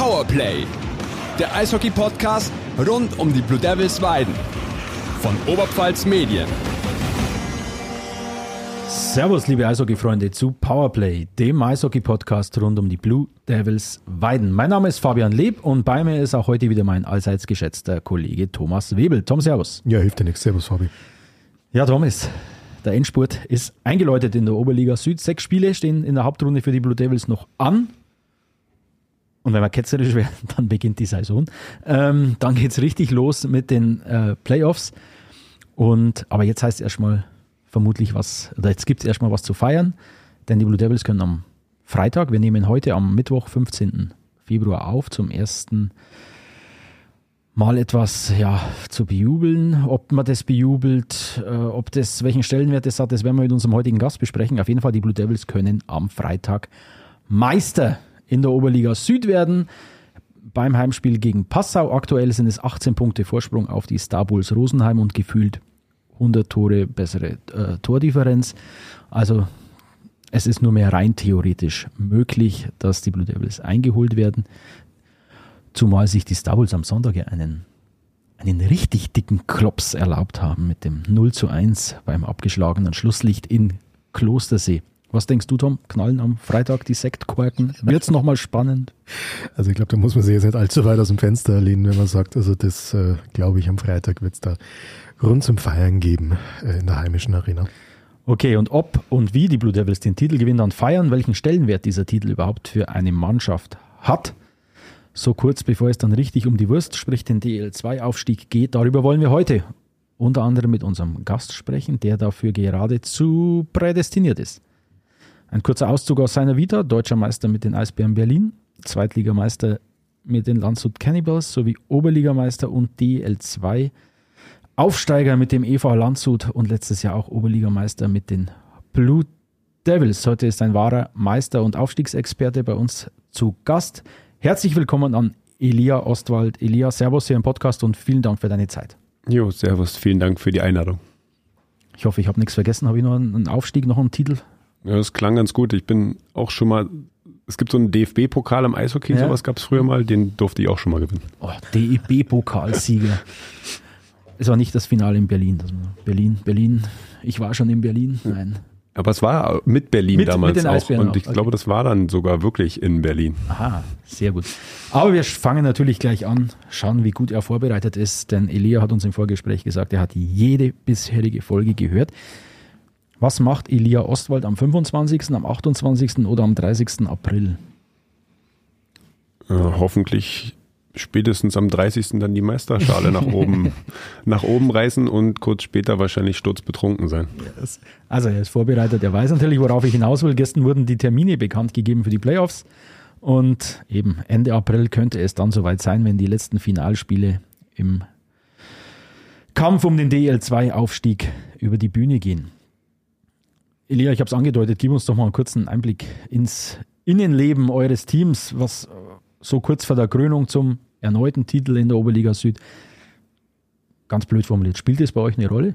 Powerplay, der Eishockey-Podcast rund um die Blue Devils Weiden von Oberpfalz Medien. Servus, liebe Eishockey-Freunde, zu Powerplay, dem Eishockey-Podcast rund um die Blue Devils Weiden. Mein Name ist Fabian Leb und bei mir ist auch heute wieder mein allseits geschätzter Kollege Thomas Webel. Tom, Servus. Ja, hilft dir nichts. Servus, Fabi. Ja, Thomas, der Endspurt ist eingeläutet in der Oberliga Süd. Sechs Spiele stehen in der Hauptrunde für die Blue Devils noch an. Und wenn wir ketzerisch werden, dann beginnt die Saison. Ähm, dann geht es richtig los mit den äh, Playoffs. Und, aber jetzt heißt es erstmal vermutlich was, oder jetzt gibt es erstmal was zu feiern, denn die Blue Devils können am Freitag, wir nehmen heute am Mittwoch, 15. Februar auf, zum ersten Mal etwas ja, zu bejubeln. Ob man das bejubelt, äh, ob das welchen Stellenwert das hat, das werden wir mit unserem heutigen Gast besprechen. Auf jeden Fall, die Blue Devils können am Freitag Meister in der Oberliga Süd werden. Beim Heimspiel gegen Passau aktuell sind es 18 Punkte Vorsprung auf die Star Bulls Rosenheim und gefühlt 100 Tore bessere äh, Tordifferenz. Also es ist nur mehr rein theoretisch möglich, dass die Blue Devils eingeholt werden. Zumal sich die Star Bulls am Sonntag ja einen, einen richtig dicken Klops erlaubt haben mit dem 0 zu 1 beim abgeschlagenen Schlusslicht in Klostersee. Was denkst du, Tom? Knallen am Freitag die Sektkorken? Wird es nochmal spannend? Also ich glaube, da muss man sich jetzt nicht allzu weit aus dem Fenster lehnen, wenn man sagt, also das äh, glaube ich, am Freitag wird es da rund zum Feiern geben äh, in der heimischen Arena. Okay, und ob und wie die Blue Devils den Titel gewinnen dann feiern, welchen Stellenwert dieser Titel überhaupt für eine Mannschaft hat, so kurz bevor es dann richtig um die Wurst, sprich den DL2-Aufstieg geht, darüber wollen wir heute unter anderem mit unserem Gast sprechen, der dafür geradezu prädestiniert ist. Ein kurzer Auszug aus seiner Vita, deutscher Meister mit den Eisbären Berlin, Zweitligameister mit den Landshut Cannibals sowie Oberligameister und DL2 Aufsteiger mit dem EV Landshut und letztes Jahr auch Oberligameister mit den Blue Devils. Heute ist ein wahrer Meister- und Aufstiegsexperte bei uns zu Gast. Herzlich willkommen an Elia Ostwald. Elia, Servus hier im Podcast und vielen Dank für deine Zeit. Jo, Servus, vielen Dank für die Einladung. Ich hoffe, ich habe nichts vergessen. Habe ich noch einen Aufstieg, noch einen Titel? Ja, das klang ganz gut. Ich bin auch schon mal, es gibt so einen DFB-Pokal im Eishockey, Ja. sowas gab es früher mal, den durfte ich auch schon mal gewinnen. Oh, DEB-Pokalsieger. Es war nicht das Finale in Berlin. Berlin, Berlin. Ich war schon in Berlin. Nein. Aber es war mit Berlin Mit- damals mit den auch. Und auch, ich okay. glaube, das war dann sogar wirklich in Berlin. Aha, sehr gut. Aber wir fangen natürlich gleich an, schauen, wie gut er vorbereitet ist, denn Elia hat uns im Vorgespräch gesagt, er hat jede bisherige Folge gehört. Was macht Elia Ostwald am 25., am 28. oder am 30. April? Äh, hoffentlich spätestens am 30. dann die Meisterschale nach oben, nach oben reißen und kurz später wahrscheinlich sturzbetrunken sein. Also er ist vorbereitet, er weiß natürlich, worauf ich hinaus will. Gestern wurden die Termine bekannt gegeben für die Playoffs und eben Ende April könnte es dann soweit sein, wenn die letzten Finalspiele im Kampf um den DL2-Aufstieg über die Bühne gehen. Elia, ich habe es angedeutet, gib uns doch mal einen kurzen Einblick ins Innenleben eures Teams, was äh, so kurz vor der Krönung zum erneuten Titel in der Oberliga Süd, ganz blöd formuliert, spielt es bei euch eine Rolle?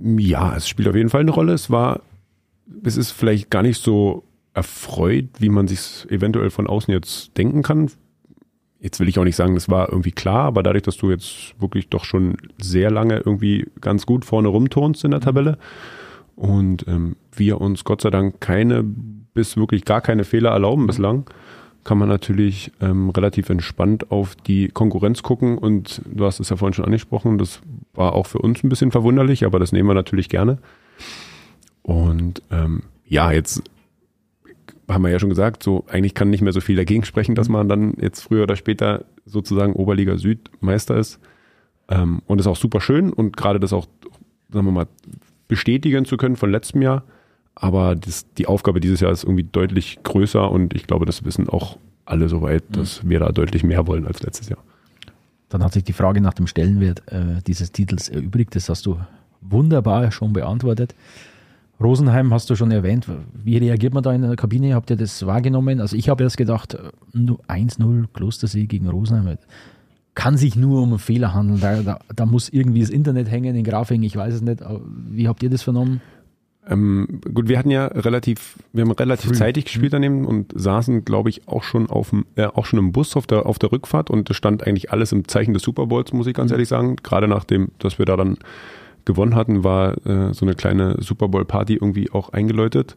Ja, es spielt auf jeden Fall eine Rolle. Es war, es ist vielleicht gar nicht so erfreut, wie man sich eventuell von außen jetzt denken kann. Jetzt will ich auch nicht sagen, das war irgendwie klar, aber dadurch, dass du jetzt wirklich doch schon sehr lange irgendwie ganz gut vorne rumturnst in der Tabelle und ähm, wir uns Gott sei Dank keine bis wirklich gar keine Fehler erlauben bislang, kann man natürlich ähm, relativ entspannt auf die Konkurrenz gucken und du hast es ja vorhin schon angesprochen, das war auch für uns ein bisschen verwunderlich, aber das nehmen wir natürlich gerne. Und ähm, ja, jetzt haben wir ja schon gesagt, so eigentlich kann nicht mehr so viel dagegen sprechen, dass man dann jetzt früher oder später sozusagen Oberliga Süd Meister ist. Ähm, und ist auch super schön und gerade das auch, sagen wir mal, bestätigen zu können von letztem Jahr. Aber das, die Aufgabe dieses Jahr ist irgendwie deutlich größer und ich glaube, das wissen auch alle soweit, dass wir da deutlich mehr wollen als letztes Jahr. Dann hat sich die Frage nach dem Stellenwert äh, dieses Titels erübrigt. Das hast du wunderbar schon beantwortet. Rosenheim hast du schon erwähnt. Wie reagiert man da in der Kabine? Habt ihr das wahrgenommen? Also ich habe erst gedacht, äh, nur 1-0 Klostersee gegen Rosenheim. Kann sich nur um einen Fehler handeln. Da, da, da muss irgendwie das Internet hängen, in Grafiken, ich weiß es nicht. Wie habt ihr das vernommen? Ähm, gut, wir hatten ja relativ, wir haben relativ Früh. zeitig gespielt daneben und saßen, glaube ich, auch schon auf dem, äh, auch schon im Bus auf der, auf der Rückfahrt und es stand eigentlich alles im Zeichen des Super Bowls, muss ich ganz ehrlich sagen. Gerade nachdem, dass wir da dann gewonnen hatten, war äh, so eine kleine Super Bowl Party irgendwie auch eingeläutet.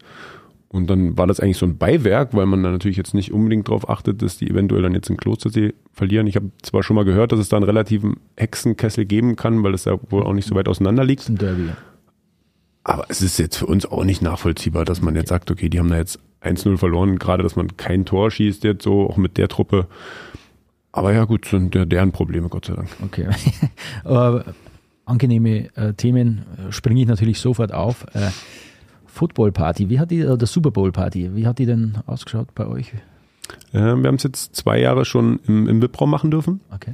Und dann war das eigentlich so ein Beiwerk, weil man da natürlich jetzt nicht unbedingt darauf achtet, dass die eventuell dann jetzt in Klostersee verlieren. Ich habe zwar schon mal gehört, dass es da einen relativen Hexenkessel geben kann, weil es ja wohl auch nicht so weit auseinander liegt. Zum Derby. Aber es ist jetzt für uns auch nicht nachvollziehbar, dass man jetzt sagt, okay, die haben da jetzt 1-0 verloren, gerade dass man kein Tor schießt jetzt so, auch mit der Truppe. Aber ja gut, sind ja deren Probleme, Gott sei Dank. Okay. Angenehme äh, Themen äh, springe ich natürlich sofort auf. Äh, Football Party, wie hat die, oder Super Bowl Party, wie hat die denn ausgeschaut bei euch? Äh, wir haben es jetzt zwei Jahre schon im, im VIP-Raum machen dürfen. Okay.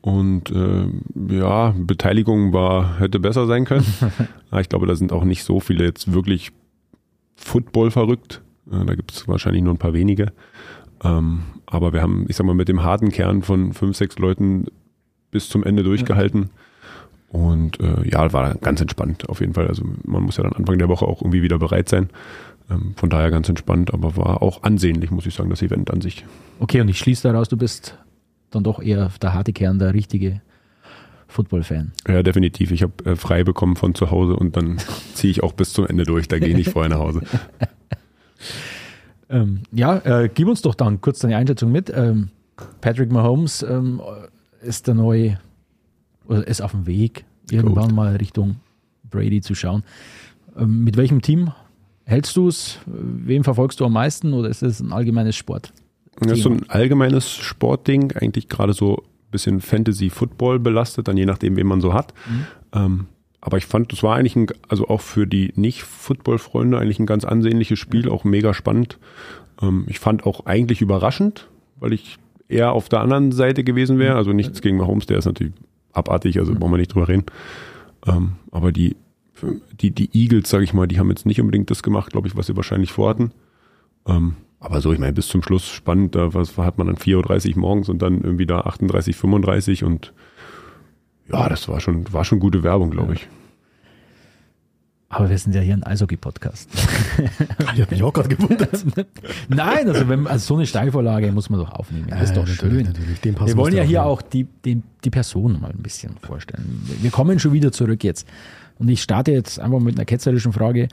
Und äh, ja, Beteiligung war, hätte besser sein können. Aber ich glaube, da sind auch nicht so viele jetzt wirklich Football verrückt. Äh, da gibt es wahrscheinlich nur ein paar wenige. Ähm, aber wir haben, ich sag mal, mit dem harten Kern von fünf, sechs Leuten bis zum Ende durchgehalten. Und äh, ja, war ganz entspannt auf jeden Fall. Also man muss ja dann Anfang der Woche auch irgendwie wieder bereit sein. Ähm, von daher ganz entspannt, aber war auch ansehnlich, muss ich sagen, das Event an sich. Okay, und ich schließe daraus, du bist dann doch eher der harte Kern, der richtige Football-Fan. Ja, definitiv. Ich habe äh, frei bekommen von zu Hause und dann ziehe ich auch bis zum Ende durch. Da gehe ich nicht vorher nach Hause. Ähm, ja, äh, gib uns doch dann kurz deine Einschätzung mit. Ähm, Patrick Mahomes ähm, ist der neue, oder ist auf dem Weg, irgendwann Goat. mal Richtung Brady zu schauen. Ähm, mit welchem Team hältst du es? Wem verfolgst du am meisten oder ist es ein allgemeines Sport? Das ist so ein allgemeines Sportding, eigentlich gerade so ein bisschen Fantasy-Football belastet, dann je nachdem, wen man so hat. Ähm, aber ich fand, das war eigentlich ein, also auch für die Nicht-Football-Freunde eigentlich ein ganz ansehnliches Spiel, auch mega spannend. Ähm, ich fand auch eigentlich überraschend, weil ich eher auf der anderen Seite gewesen wäre. Also nichts gegen Mahomes, der ist natürlich abartig, also brauchen wir nicht drüber reden. Ähm, aber die, die, die Eagles, sage ich mal, die haben jetzt nicht unbedingt das gemacht, glaube ich, was sie wahrscheinlich vorhatten. Ähm, aber so, ich meine, bis zum Schluss spannend, da was hat man dann 4.30 Uhr morgens und dann irgendwie da 38, 35 und ja, das war schon, war schon gute Werbung, glaube ich. Aber wir sind ja hier ein Eishockey-Podcast. Ich habe mich auch gerade gewundert. Nein, also, wenn, also so eine Steilvorlage muss man doch aufnehmen. Das ist doch schön. Natürlich, den passen Wir wollen ja auch hier auch die, die, die Person mal ein bisschen vorstellen. Wir kommen schon wieder zurück jetzt. Und ich starte jetzt einfach mit einer ketzerischen Frage.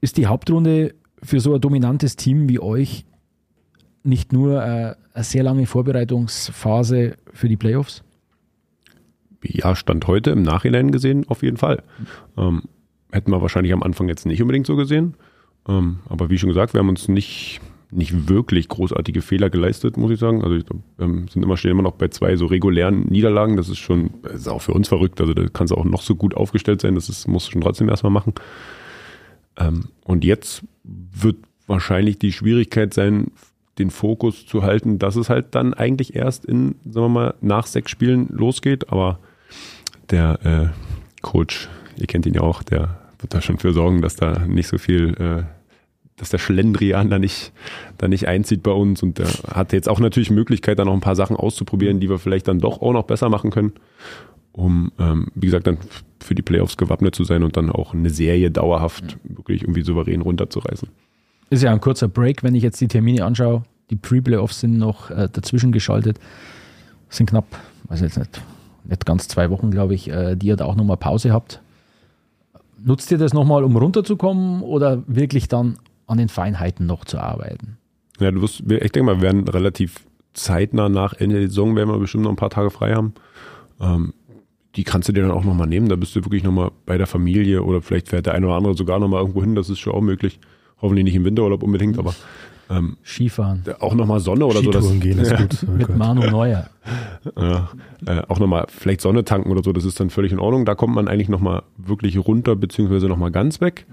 Ist die Hauptrunde für so ein dominantes Team wie euch nicht nur äh, eine sehr lange Vorbereitungsphase für die Playoffs? Ja, Stand heute im Nachhinein gesehen auf jeden Fall. Ähm, hätten wir wahrscheinlich am Anfang jetzt nicht unbedingt so gesehen. Ähm, aber wie schon gesagt, wir haben uns nicht, nicht wirklich großartige Fehler geleistet, muss ich sagen. Also ich glaub, ähm, sind immer stehen immer noch bei zwei so regulären Niederlagen. Das ist schon, das ist auch für uns verrückt. Also da kannst du auch noch so gut aufgestellt sein. Das ist, musst du schon trotzdem erstmal machen. Ähm, und jetzt wird wahrscheinlich die Schwierigkeit sein, den Fokus zu halten, dass es halt dann eigentlich erst in, sagen wir mal, nach sechs Spielen losgeht. Aber der äh, Coach, ihr kennt ihn ja auch, der wird da schon für sorgen, dass da nicht so viel, äh, dass der Schlendrian da nicht, da nicht einzieht bei uns. Und der hat jetzt auch natürlich Möglichkeit, da noch ein paar Sachen auszuprobieren, die wir vielleicht dann doch auch noch besser machen können, um, ähm, wie gesagt, dann für die Playoffs gewappnet zu sein und dann auch eine Serie dauerhaft wirklich irgendwie souverän runterzureißen. Ist ja ein kurzer Break, wenn ich jetzt die Termine anschaue. Die Pre-Playoffs sind noch äh, dazwischen geschaltet. Sind knapp, weiß jetzt nicht, nicht ganz zwei Wochen, glaube ich, äh, die ihr da auch nochmal Pause habt. Nutzt ihr das nochmal, um runterzukommen oder wirklich dann an den Feinheiten noch zu arbeiten? Ja, du wirst, wir- ich denke mal, wir werden relativ zeitnah nach Ende der Saison, werden wir bestimmt noch ein paar Tage frei haben. Ähm, die kannst du dir dann auch nochmal nehmen. Da bist du wirklich nochmal bei der Familie oder vielleicht fährt der eine oder andere sogar nochmal irgendwo hin. Das ist schon auch möglich. Hoffentlich nicht im Winterurlaub unbedingt, aber ähm, Skifahren auch nochmal Sonne oder so. Das, Skitouren gehen ist gut. Oh mit. Manu Neuer. ja, äh, auch nochmal vielleicht Sonne tanken oder so, das ist dann völlig in Ordnung. Da kommt man eigentlich nochmal wirklich runter, beziehungsweise nochmal ganz weg.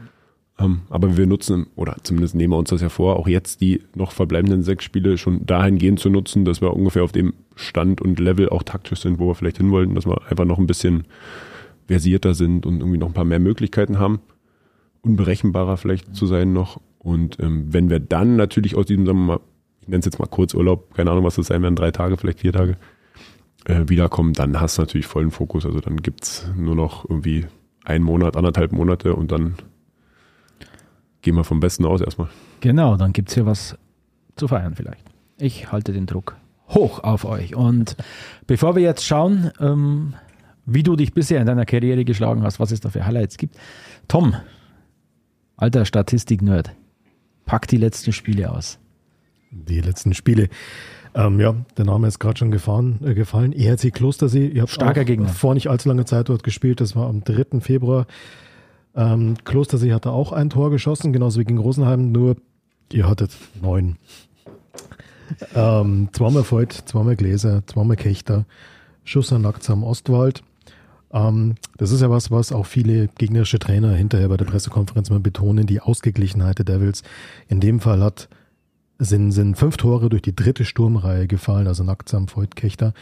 Ähm, aber wir nutzen, oder zumindest nehmen wir uns das ja vor, auch jetzt die noch verbleibenden sechs Spiele schon dahingehend zu nutzen, dass wir ungefähr auf dem Stand und Level auch taktisch sind, wo wir vielleicht hin wollten, dass wir einfach noch ein bisschen versierter sind und irgendwie noch ein paar mehr Möglichkeiten haben, unberechenbarer vielleicht zu sein noch. Und ähm, wenn wir dann natürlich aus diesem, mal, ich nenne es jetzt mal Kurzurlaub, keine Ahnung, was das sein werden, drei Tage, vielleicht vier Tage, äh, wiederkommen, dann hast du natürlich vollen Fokus. Also dann gibt's nur noch irgendwie einen Monat, anderthalb Monate und dann gehen wir vom Besten aus erstmal. Genau, dann gibt es hier was zu feiern vielleicht. Ich halte den Druck hoch auf euch. Und bevor wir jetzt schauen, ähm, wie du dich bisher in deiner Karriere geschlagen hast, was es da für Highlights gibt. Tom, alter Statistik-Nerd, pack die letzten Spiele aus. Die letzten Spiele. Ähm, ja, der Name ist gerade schon gefahren, äh, gefallen. ERC Klostersee. Ihr habt Starker Gegner. vor nicht allzu langer Zeit dort gespielt. Das war am 3. Februar. Ähm, Klostersee hatte auch ein Tor geschossen, genauso wie gegen Rosenheim, nur ihr hattet neun. ähm, zweimal Voigt, zweimal Gläser, zweimal Kechter, Schuss an Nachts am Ostwald. Ähm, das ist ja was, was auch viele gegnerische Trainer hinterher bei der Pressekonferenz mal betonen, die Ausgeglichenheit der Devils. In dem Fall hat sind, sind fünf Tore durch die dritte Sturmreihe gefallen, also Nacktsam, Voigt, Kechter.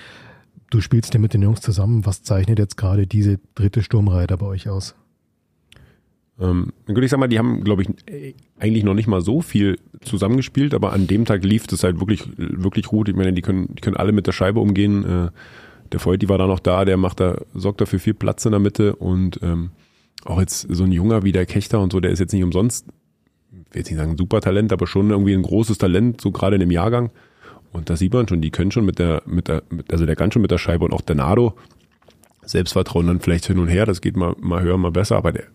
Du spielst ja mit den Jungs zusammen. Was zeichnet jetzt gerade diese dritte Sturmreihe da bei euch aus? Ähm, gut, ich sag mal, die haben, glaube ich, eigentlich noch nicht mal so viel zusammengespielt, aber an dem Tag lief das halt wirklich, wirklich gut. Ich meine, die können, die können alle mit der Scheibe umgehen. Äh, der die war da noch da, der macht da, sorgt dafür viel Platz in der Mitte und ähm, auch jetzt so ein Junger wie der Kechter und so, der ist jetzt nicht umsonst ich will jetzt nicht sagen super Talent, aber schon irgendwie ein großes Talent, so gerade in dem Jahrgang. Und da sieht man schon, die können schon mit der, mit der, also der kann schon mit der Scheibe und auch der Nado. Selbstvertrauen dann vielleicht hin und her, das geht mal, mal höher, mal besser, aber der,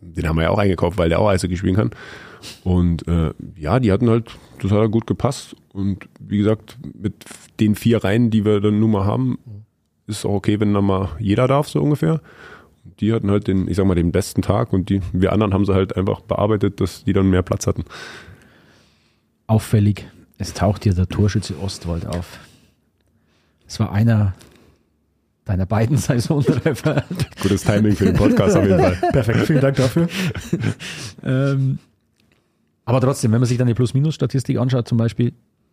den haben wir ja auch eingekauft, weil der auch Eishockey spielen kann. Und äh, ja, die hatten halt, das hat halt gut gepasst. Und wie gesagt, mit den vier Reihen, die wir dann nun mal haben, ist auch okay, wenn dann mal jeder darf, so ungefähr die hatten halt den, ich sag mal, den besten Tag und die, wir anderen haben sie halt einfach bearbeitet, dass die dann mehr Platz hatten. Auffällig, es taucht hier der Torschütze Ostwald auf. Es war einer deiner beiden Saisontreffer. Gutes Timing für den Podcast auf jeden Fall. Perfekt, vielen Dank dafür. ähm, aber trotzdem, wenn man sich dann die Plus-Minus-Statistik anschaut, zum Beispiel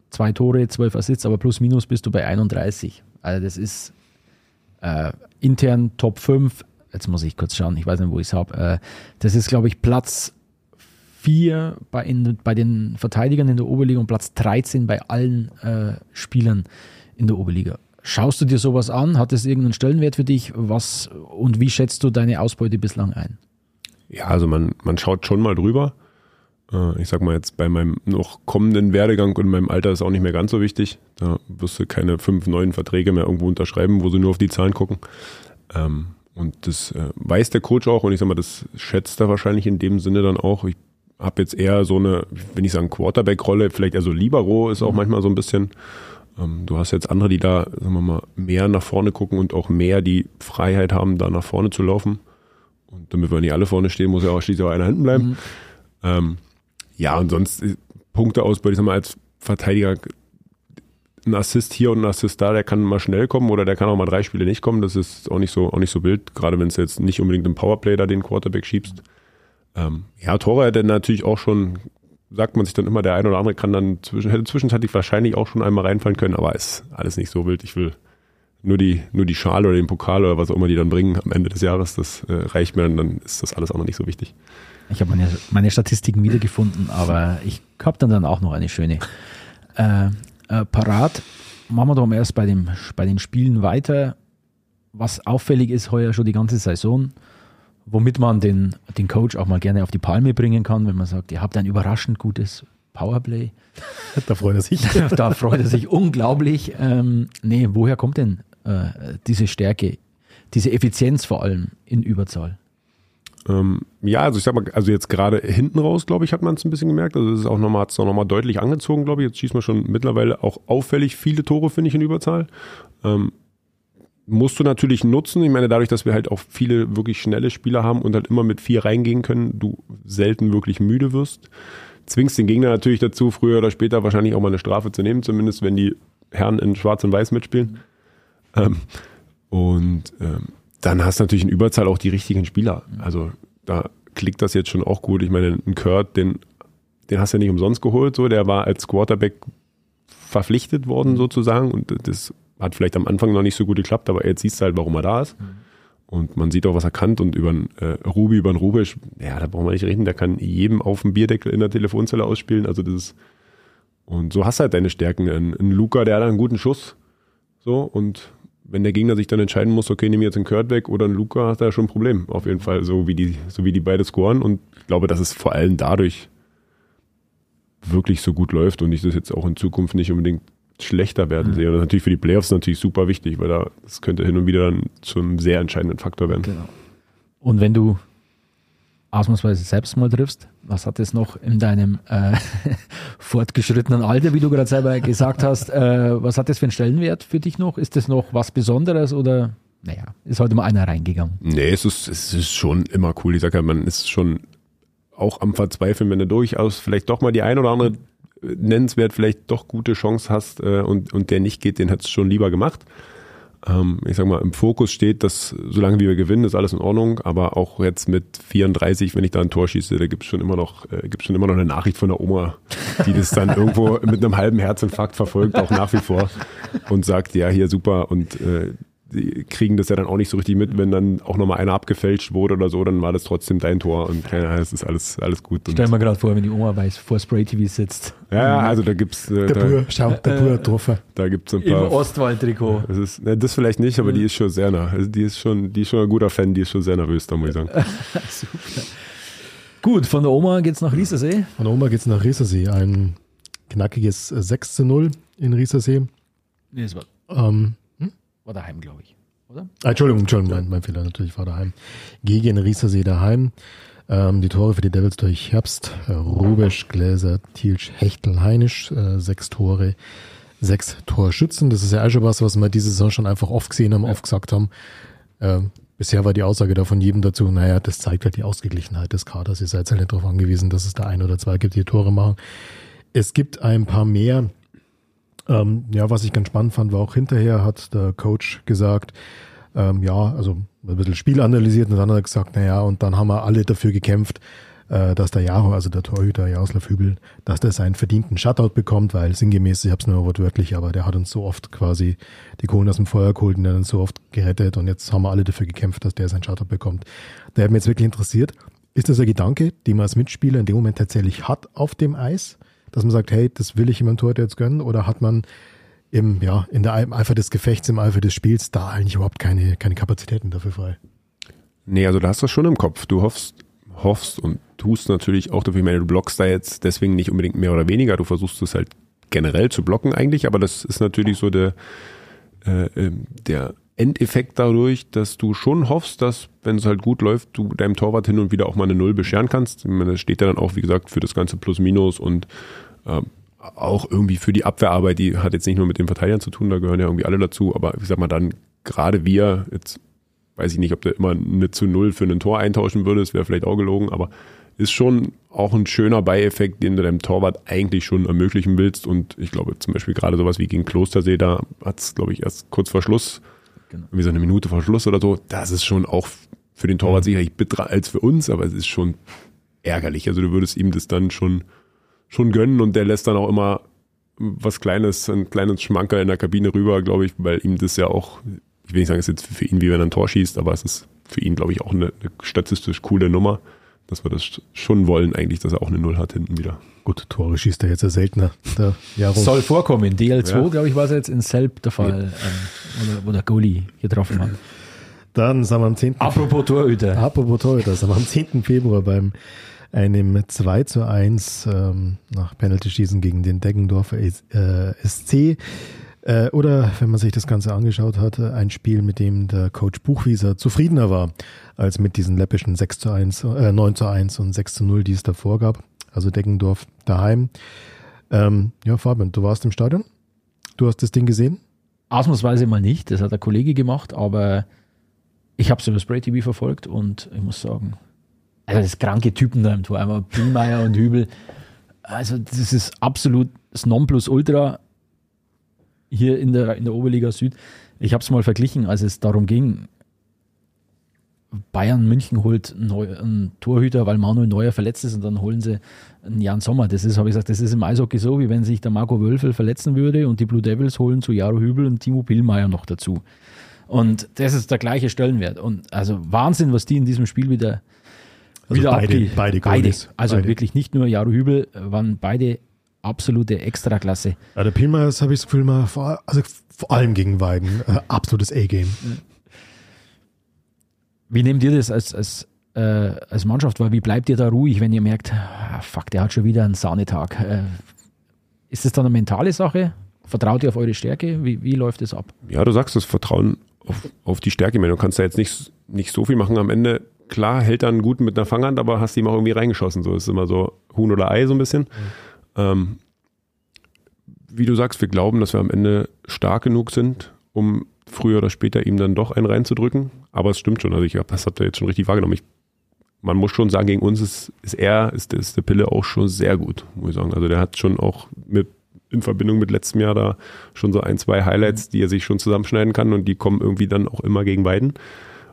zwei Tore, zwölf Assists, aber Plus-Minus bist du bei 31. Also das ist äh, intern Top 5. Jetzt muss ich kurz schauen, ich weiß nicht, wo ich es habe. Äh, das ist, glaube ich, Platz 4 bei, in, bei den Verteidigern in der Oberliga und Platz 13 bei allen äh, Spielern in der Oberliga. Schaust du dir sowas an? Hat es irgendeinen Stellenwert für dich? Was und wie schätzt du deine Ausbeute bislang ein? Ja, also man, man schaut schon mal drüber. Äh, Ich sag mal jetzt bei meinem noch kommenden Werdegang und meinem Alter ist auch nicht mehr ganz so wichtig. Da wirst du keine fünf neuen Verträge mehr irgendwo unterschreiben, wo sie nur auf die Zahlen gucken. Ähm, Und das äh, weiß der Coach auch und ich sag mal, das schätzt er wahrscheinlich in dem Sinne dann auch. Ich habe jetzt eher so eine, wenn ich sagen Quarterback-Rolle, vielleicht also Libero ist auch manchmal so ein bisschen. Ähm, Du hast jetzt andere, die da, sagen wir mal, mehr nach vorne gucken und auch mehr die Freiheit haben, da nach vorne zu laufen. Und damit wir nicht alle vorne stehen, muss ja auch schließlich auch einer hinten bleiben. Ähm, ja, und sonst äh, Punkte ausbeute, ich sag mal, als Verteidiger ein Assist hier und ein Assist da, der kann mal schnell kommen oder der kann auch mal drei Spiele nicht kommen. Das ist auch nicht so, auch nicht so wild, gerade wenn es jetzt nicht unbedingt im Powerplay da den Quarterback schiebst. Ähm, ja, Tore hätte natürlich auch schon, sagt man sich dann immer, der eine oder andere kann dann zwischen, hätte zwischenzeitlich wahrscheinlich auch schon einmal reinfallen können, aber ist alles nicht so wild. Ich will nur die, nur die Schale oder den Pokal oder was auch immer die dann bringen am Ende des Jahres, das äh, reicht mir, dann, dann ist das alles auch noch nicht so wichtig. Ich habe meine, meine Statistiken wiedergefunden, aber ich habe dann, dann auch noch eine schöne. Äh, äh, parat. Machen wir doch mal erst bei, dem, bei den Spielen weiter. Was auffällig ist heuer schon die ganze Saison, womit man den, den Coach auch mal gerne auf die Palme bringen kann, wenn man sagt, ihr habt ein überraschend gutes Powerplay. Da freut er sich. da freut er sich unglaublich. Ähm, nee, woher kommt denn äh, diese Stärke, diese Effizienz vor allem in Überzahl? Ähm, ja, also ich sag mal, also jetzt gerade hinten raus, glaube ich, hat man es ein bisschen gemerkt. Also es ist auch nochmal, hat es auch nochmal deutlich angezogen, glaube ich. Jetzt schießt man schon mittlerweile auch auffällig viele Tore, finde ich, in Überzahl. Ähm, musst du natürlich nutzen. Ich meine, dadurch, dass wir halt auch viele wirklich schnelle Spieler haben und halt immer mit vier reingehen können, du selten wirklich müde wirst. Zwingst den Gegner natürlich dazu, früher oder später wahrscheinlich auch mal eine Strafe zu nehmen, zumindest wenn die Herren in Schwarz und Weiß mitspielen. Ähm, und ähm, dann hast du natürlich in Überzahl auch die richtigen Spieler. Also da klickt das jetzt schon auch gut. Ich meine, ein Kurt, den, den hast du ja nicht umsonst geholt, so, der war als Quarterback verpflichtet worden sozusagen und das hat vielleicht am Anfang noch nicht so gut geklappt, aber jetzt siehst du halt, warum er da ist. Und man sieht auch, was er kann. Und über einen äh, Ruby, über einen Rubisch, ja, da brauchen wir nicht reden, der kann jedem auf dem Bierdeckel in der Telefonzelle ausspielen. Also das ist, und so hast du halt deine Stärken. Ein, ein Luca, der hat einen guten Schuss. So, und wenn der Gegner sich dann entscheiden muss, okay, nehme jetzt einen Kurt weg oder einen Luca, hat er schon ein Problem. Auf jeden Fall, so wie die, so wie die beide scoren. Und ich glaube, dass es vor allem dadurch wirklich so gut läuft und ich das jetzt auch in Zukunft nicht unbedingt schlechter werden sehe. Und das ist natürlich für die Playoffs natürlich super wichtig, weil da das könnte hin und wieder dann zu einem sehr entscheidenden Faktor werden. Genau. Und wenn du ausnahmsweise selbst mal triffst, was hat es noch in deinem äh, fortgeschrittenen Alter, wie du gerade selber gesagt hast, äh, was hat das für einen Stellenwert für dich noch? Ist das noch was Besonderes oder, naja, ist heute mal einer reingegangen? Nee, es ist, es ist schon immer cool. Ich sage ja, man ist schon auch am Verzweifeln, wenn du durchaus vielleicht doch mal die ein oder andere äh, nennenswert vielleicht doch gute Chance hast äh, und, und der nicht geht, den hättest du schon lieber gemacht. Ähm, ich sag mal, im Fokus steht, dass solange wir gewinnen, ist alles in Ordnung, aber auch jetzt mit 34, wenn ich da ein Tor schieße, da gibt's schon immer noch, äh, gibt's schon immer noch eine Nachricht von der Oma, die das dann irgendwo mit einem halben Herzinfarkt verfolgt, auch nach wie vor und sagt, ja, hier super. Und äh, die kriegen das ja dann auch nicht so richtig mit, wenn dann auch nochmal einer abgefälscht wurde oder so, dann war das trotzdem dein Tor und ja, es ist alles, alles gut. Und, Stell mir gerade vor, wenn die Oma bei vor Spray TV sitzt. ja, also da gibt's, äh, Der da, Bur, schau, der Bur hat getroffen. da gibt's ein Im paar. Ostwald-Trikot. Das ist, ne, das vielleicht nicht, aber die ist schon sehr nah. Also die ist schon, die ist schon ein guter Fan, die ist schon sehr nervös, da muss ich sagen. Gut, von der Oma geht's nach Riesersee. Von Oma geht's nach Riesersee. Ein knackiges äh, 6 zu 0 in Riesersee. Nee, es war, Ähm, war daheim, glaube ich. Oder? Ah, Entschuldigung, Entschuldigung, mein, mein Fehler, natürlich war daheim. Gegen Riesersee daheim. Ähm, die Tore für die Devils durch Herbst, äh, Rubesch, Gläser, Thielsch, Hechtel, Heinisch, äh, sechs Tore, sechs Torschützen. Das ist ja auch schon was, was wir diese Saison schon einfach oft gesehen haben, oft gesagt haben. Ähm, bisher war die Aussage da von jedem dazu, naja, das zeigt halt die Ausgeglichenheit des Kaders. Ihr seid halt nicht darauf angewiesen, dass es da ein oder zwei gibt, die Tore machen. Es gibt ein paar mehr, ähm, ja, was ich ganz spannend fand, war auch hinterher hat der Coach gesagt, ähm, ja, also ein bisschen Spiel analysiert und dann hat er gesagt, naja, und dann haben wir alle dafür gekämpft, äh, dass der Jaro, also der Torhüter Jaroslav Hübel, dass der seinen verdienten Shutout bekommt, weil sinngemäß, ich habe es nur wortwörtlich, aber der hat uns so oft quasi die Kohlen aus dem Feuer geholt und uns so oft gerettet und jetzt haben wir alle dafür gekämpft, dass der seinen Shutout bekommt. Der hat mich jetzt wirklich interessiert, ist das ein Gedanke, den man als Mitspieler in dem Moment tatsächlich hat auf dem Eis, dass man sagt, hey, das will ich jemandem Torhüter jetzt gönnen oder hat man im, ja, in der Eifer des Gefechts, im Eifer des Spiels da eigentlich überhaupt keine, keine Kapazitäten dafür frei? Nee, also du hast das schon im Kopf. Du hoffst, hoffst und tust natürlich auch dafür, ich meine, du blockst da jetzt deswegen nicht unbedingt mehr oder weniger, du versuchst es halt generell zu blocken eigentlich, aber das ist natürlich so der, äh, ähm, der Endeffekt dadurch, dass du schon hoffst, dass, wenn es halt gut läuft, du deinem Torwart hin und wieder auch mal eine Null bescheren kannst. Meine, das steht ja dann auch, wie gesagt, für das ganze Plus-Minus und ähm, auch irgendwie für die Abwehrarbeit, die hat jetzt nicht nur mit den Verteidigern zu tun, da gehören ja irgendwie alle dazu, aber ich sag mal dann, gerade wir, jetzt weiß ich nicht, ob du immer eine zu Null für ein Tor eintauschen würdest, wäre vielleicht auch gelogen, aber ist schon auch ein schöner Beieffekt, den du deinem Torwart eigentlich schon ermöglichen willst. Und ich glaube, zum Beispiel gerade sowas wie gegen Klostersee, da hat es, glaube ich, erst kurz vor Schluss, Genau. irgendwie so eine Minute vor Schluss oder so, das ist schon auch für den Torwart sicherlich bitterer als für uns, aber es ist schon ärgerlich. Also du würdest ihm das dann schon, schon gönnen und der lässt dann auch immer was Kleines, ein kleines Schmankerl in der Kabine rüber, glaube ich, weil ihm das ja auch, ich will nicht sagen, es ist jetzt für ihn wie wenn er ein Tor schießt, aber es ist für ihn, glaube ich, auch eine, eine statistisch coole Nummer, dass wir das schon wollen eigentlich, dass er auch eine Null hat hinten wieder. Gut, Tore schießt er jetzt ja seltener. Soll vorkommen. DL2, Ja. glaube ich, war es jetzt in Selb der Fall, ähm, oder, wo der Goalie getroffen hat. Dann sind wir am 10. Apropos Torhüter. Apropos Torhüter, sind wir am 10. Februar beim einem 2 zu 1 ähm, nach Penalty-Schießen gegen den Deggendorfer S- äh, SC. Äh, oder, wenn man sich das Ganze angeschaut hat, äh, ein Spiel, mit dem der Coach Buchwieser zufriedener war, als mit diesen läppischen 6 zu 1, äh, 9 zu 1 und 6 zu 0, die es davor gab. Also Deggendorf daheim. Ähm, ja, Fabian, du warst im Stadion? Du hast das Ding gesehen? Ausnahmsweise mal nicht, das hat der Kollege gemacht, aber ich habe es über Spray TV verfolgt und ich muss sagen, also das kranke Typen da im Tor, einmal Bielmeier und Hübel, also das ist absolut das Nonplusultra hier in der, in der Oberliga Süd. Ich habe es mal verglichen, als es darum ging, Bayern München holt einen Torhüter, weil Manuel Neuer verletzt ist und dann holen sie einen Jan Sommer. Das ist, habe ich gesagt, das ist im Eishockey so, wie wenn sich der Marco Wölfel verletzen würde und die Blue Devils holen zu Jaro Hübel und Timo Pillmeier noch dazu. Und das ist der gleiche Stellenwert. Und also Wahnsinn, was die in diesem Spiel wieder, Also wieder beide- abge- beide beide. Also Beide. wirklich nicht nur Jaro Hübel, äh, waren beide absolute Extraklasse. Ja, der Pilmers habe ich das Gefühl, mal vor, also vor allem gegen Weiden, äh, absolutes A-Game. Wie nehmt ihr das als, als, äh, als Mannschaft wahr? Wie bleibt ihr da ruhig, wenn ihr merkt, ah, fuck, der hat schon wieder einen Sahnetag? Äh, ist das dann eine mentale Sache? Vertraut ihr auf eure Stärke? Wie, wie läuft das ab? Ja, du sagst das Vertrauen auf, auf die Stärke. Ich meine, du kannst da jetzt nicht, nicht so viel machen. Am Ende, klar, hält er einen guten mit einer Fanghand, aber hast ihm auch irgendwie reingeschossen. So ist immer so Huhn oder Ei so ein bisschen. Ähm, wie du sagst, wir glauben, dass wir am Ende stark genug sind, um früher oder später ihm dann doch einen reinzudrücken. Aber es stimmt schon. Also ich glaube, das hat er jetzt schon richtig wahrgenommen. Ich, man muss schon sagen, gegen uns ist, ist er, ist, ist der Pille auch schon sehr gut, muss ich sagen. Also der hat schon auch mit in Verbindung mit letztem Jahr da schon so ein, zwei Highlights, die er sich schon zusammenschneiden kann und die kommen irgendwie dann auch immer gegen beiden.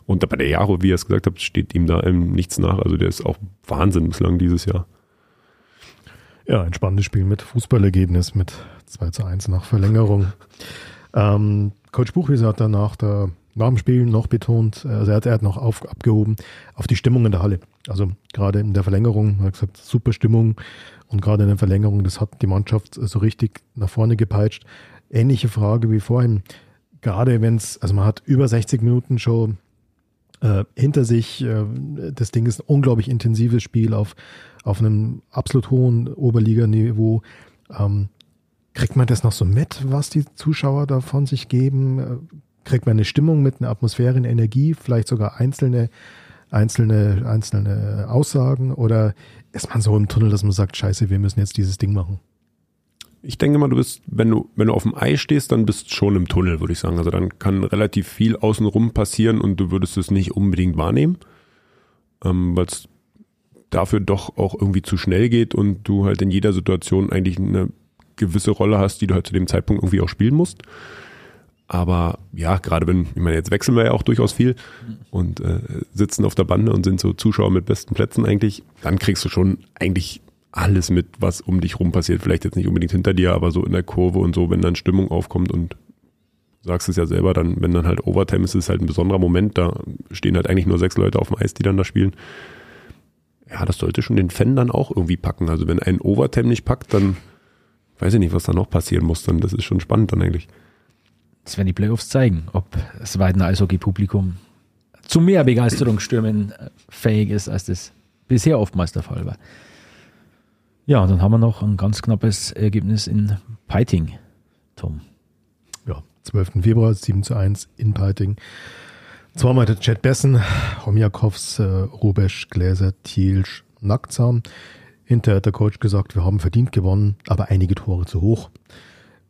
Und bei der Jaro, wie ihr es gesagt habt, steht ihm da nichts nach. Also der ist auch Wahnsinn bislang dieses Jahr. Ja, ein spannendes Spiel mit Fußballergebnis mit 2 zu 1 nach Verlängerung. Ähm, Coach Buchwieser hat danach da, nach dem Spiel noch betont, also er hat, er hat noch auf, abgehoben auf die Stimmung in der Halle. Also gerade in der Verlängerung, er hat gesagt, super Stimmung und gerade in der Verlängerung, das hat die Mannschaft so richtig nach vorne gepeitscht. Ähnliche Frage wie vorhin. Gerade wenn es, also man hat über 60 Minuten schon äh, hinter sich. Äh, das Ding ist ein unglaublich intensives Spiel auf, auf einem absolut hohen Oberliganiveau. Ähm, kriegt man das noch so mit, was die Zuschauer da von sich geben? Äh, kriegt man eine Stimmung mit, einer Atmosphäre, eine Energie, vielleicht sogar einzelne, einzelne, einzelne Aussagen? Oder ist man so im Tunnel, dass man sagt, scheiße, wir müssen jetzt dieses Ding machen? Ich denke mal, du bist, wenn du, wenn du auf dem Eis stehst, dann bist du schon im Tunnel, würde ich sagen. Also dann kann relativ viel außenrum passieren und du würdest es nicht unbedingt wahrnehmen, ähm, weil es dafür doch auch irgendwie zu schnell geht und du halt in jeder Situation eigentlich eine gewisse Rolle hast, die du halt zu dem Zeitpunkt irgendwie auch spielen musst. Aber ja, gerade wenn, ich meine, jetzt wechseln wir ja auch durchaus viel und äh, sitzen auf der Bande und sind so Zuschauer mit besten Plätzen eigentlich, dann kriegst du schon eigentlich alles mit, was um dich rum passiert. Vielleicht jetzt nicht unbedingt hinter dir, aber so in der Kurve und so, wenn dann Stimmung aufkommt und sagst es ja selber, dann, wenn dann halt Overtime ist, ist es halt ein besonderer Moment. Da stehen halt eigentlich nur sechs Leute auf dem Eis, die dann da spielen. Ja, das sollte schon den Fan dann auch irgendwie packen. Also wenn ein Overtime nicht packt, dann weiß ich nicht, was da noch passieren muss. Dann das ist schon spannend dann eigentlich. Das werden die Playoffs zeigen, ob das Weidener Eishockey-Publikum zu mehr Begeisterungsstürmen fähig ist, als das bisher oftmals der Fall war. Ja, und dann haben wir noch ein ganz knappes Ergebnis in Peiting, Tom. Ja, 12. Februar, 7 zu 1 in Peiting. Zweimal der Chad Bessen, Homjakovs, äh, Rubesch, Gläser, Thielsch, Nacktsam. Hinterher hat der Coach gesagt, wir haben verdient gewonnen, aber einige Tore zu hoch.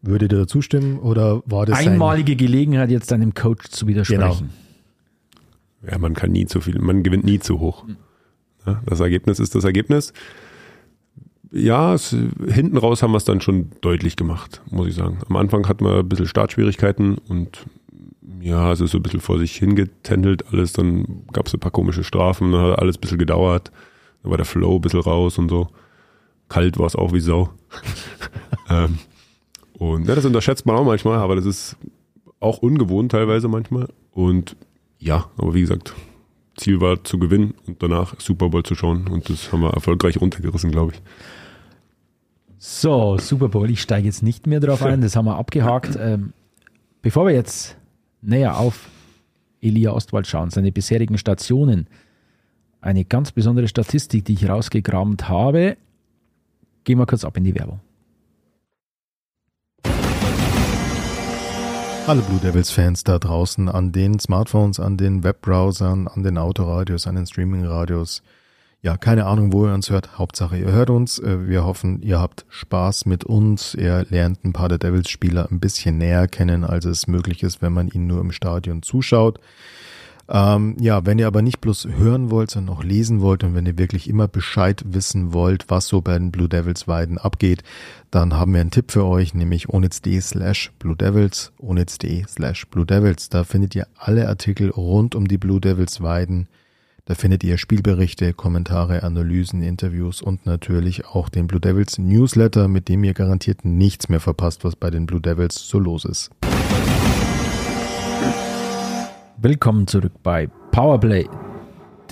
Würdet ihr da zustimmen oder war das Einmalige Gelegenheit, jetzt deinem Coach zu widersprechen. Ja, man kann nie zu viel, man gewinnt nie zu hoch. Ja, das Ergebnis ist das Ergebnis. Ja, es, hinten raus haben wir es dann schon deutlich gemacht, muss ich sagen. Am Anfang hatten wir ein bisschen Startschwierigkeiten und ja, es ist so ein bisschen vor sich hingetändelt alles. Dann gab es ein paar komische Strafen, dann hat alles ein bisschen gedauert. Dann war der Flow ein bisschen raus und so. Kalt war es auch wie Sau. ähm, und ja, das unterschätzt man auch manchmal, aber das ist auch ungewohnt teilweise manchmal. Und ja, aber wie gesagt, Ziel war zu gewinnen und danach Super Bowl zu schauen. Und das haben wir erfolgreich runtergerissen, glaube ich. So, Super Bowl, ich steige jetzt nicht mehr drauf ein, das haben wir abgehakt. Ähm, bevor wir jetzt näher auf Elia Ostwald schauen, seine bisherigen Stationen, eine ganz besondere Statistik, die ich rausgekramt habe, gehen wir kurz ab in die Werbung. Alle Blue Devils-Fans da draußen an den Smartphones, an den Webbrowsern, an den Autoradios, an den Streamingradios. Ja, keine Ahnung, wo ihr uns hört. Hauptsache, ihr hört uns. Äh, wir hoffen, ihr habt Spaß mit uns. Ihr lernt ein paar der Devils-Spieler ein bisschen näher kennen, als es möglich ist, wenn man ihnen nur im Stadion zuschaut. Ähm, ja, wenn ihr aber nicht bloß hören wollt, sondern auch lesen wollt und wenn ihr wirklich immer Bescheid wissen wollt, was so bei den Blue Devils Weiden abgeht, dann haben wir einen Tipp für euch, nämlich onitz.de slash Blue Devils, onitz.de slash Blue Devils. Da findet ihr alle Artikel rund um die Blue Devils Weiden. Da findet ihr Spielberichte, Kommentare, Analysen, Interviews und natürlich auch den Blue Devils Newsletter, mit dem ihr garantiert nichts mehr verpasst, was bei den Blue Devils so los ist. Willkommen zurück bei Powerplay,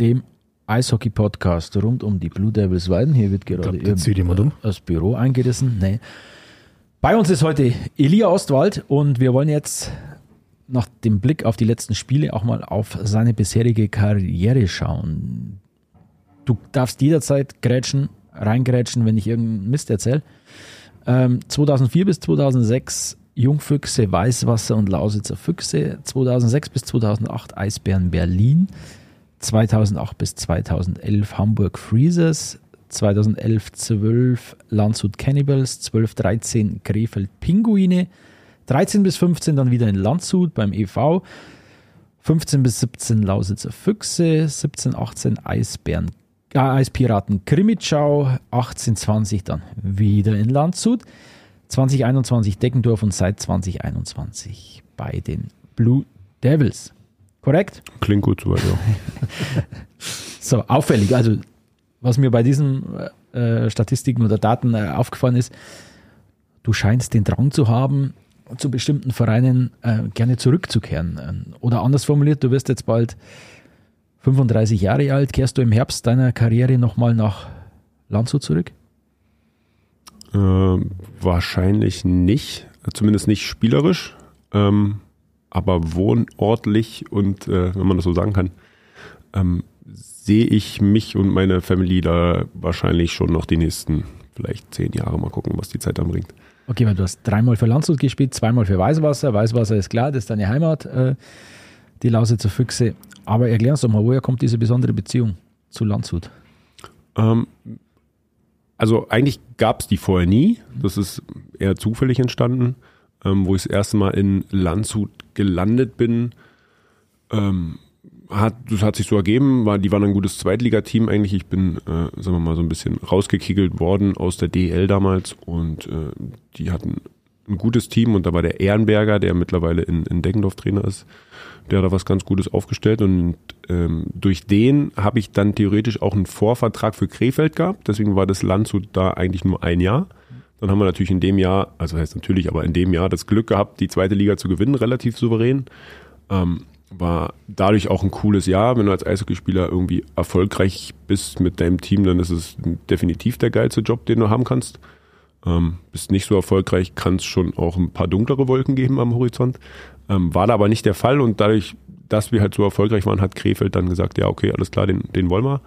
dem Eishockey-Podcast rund um die Blue Devils Weiden. Hier wird gerade glaub, um. das Büro eingerissen. Nee. Bei uns ist heute Elia Ostwald und wir wollen jetzt nach dem Blick auf die letzten Spiele auch mal auf seine bisherige Karriere schauen. Du darfst jederzeit grätschen, reingrätschen, wenn ich irgendeinen Mist erzähle. Ähm, 2004 bis 2006 Jungfüchse, Weißwasser und Lausitzer Füchse. 2006 bis 2008 Eisbären Berlin. 2008 bis 2011 Hamburg Freezers. 2011 12 Landshut Cannibals. 12 13 Krefeld Pinguine. 13 bis 15 dann wieder in Landshut beim EV. 15 bis 17 Lausitzer Füchse. 17 18 Eisbären äh, Eispiraten Krimitschau, 1820 dann wieder in Landshut, 2021 Deckendorf und seit 2021 bei den Blue Devils. Korrekt? Klingt gut soweit, ja. So, auffällig. Also, was mir bei diesen äh, Statistiken oder Daten äh, aufgefallen ist, du scheinst den Drang zu haben, zu bestimmten Vereinen äh, gerne zurückzukehren. Ähm, Oder anders formuliert, du wirst jetzt bald 35 Jahre alt, kehrst du im Herbst deiner Karriere nochmal nach Landshut zurück? Ähm, wahrscheinlich nicht, zumindest nicht spielerisch, ähm, aber wohnortlich und, äh, wenn man das so sagen kann, ähm, sehe ich mich und meine Family da wahrscheinlich schon noch die nächsten vielleicht zehn Jahre mal gucken, was die Zeit dann bringt. Okay, weil du hast dreimal für Landshut gespielt, zweimal für Weißwasser. Weißwasser ist klar, das ist deine Heimat, äh, die Lausitzer Füchse. Aber erklär uns doch mal, woher kommt diese besondere Beziehung zu Landshut? Ähm, also eigentlich gab es die vorher nie. Das ist eher zufällig entstanden, ähm, wo ich das erste Mal in Landshut gelandet bin. Ähm, hat, das hat sich so ergeben, war, die waren ein gutes Zweitligateam eigentlich. Ich bin, äh, sagen wir mal, so ein bisschen rausgekickelt worden aus der DL damals und äh, die hatten ein gutes Team und da war der Ehrenberger, der mittlerweile in, in Deggendorf Trainer ist, der hat da was ganz Gutes aufgestellt und ähm, durch den habe ich dann theoretisch auch einen Vorvertrag für Krefeld gehabt, deswegen war das Landshut da eigentlich nur ein Jahr. Dann haben wir natürlich in dem Jahr, also heißt natürlich, aber in dem Jahr das Glück gehabt, die zweite Liga zu gewinnen, relativ souverän. Ähm, war dadurch auch ein cooles Jahr. Wenn du als Eishockeyspieler irgendwie erfolgreich bist mit deinem Team, dann ist es definitiv der geilste Job, den du haben kannst. Ähm, bist nicht so erfolgreich, kann es schon auch ein paar dunklere Wolken geben am Horizont. Ähm, war da aber nicht der Fall und dadurch, dass wir halt so erfolgreich waren, hat Krefeld dann gesagt, ja, okay, alles klar, den, den wollen wir.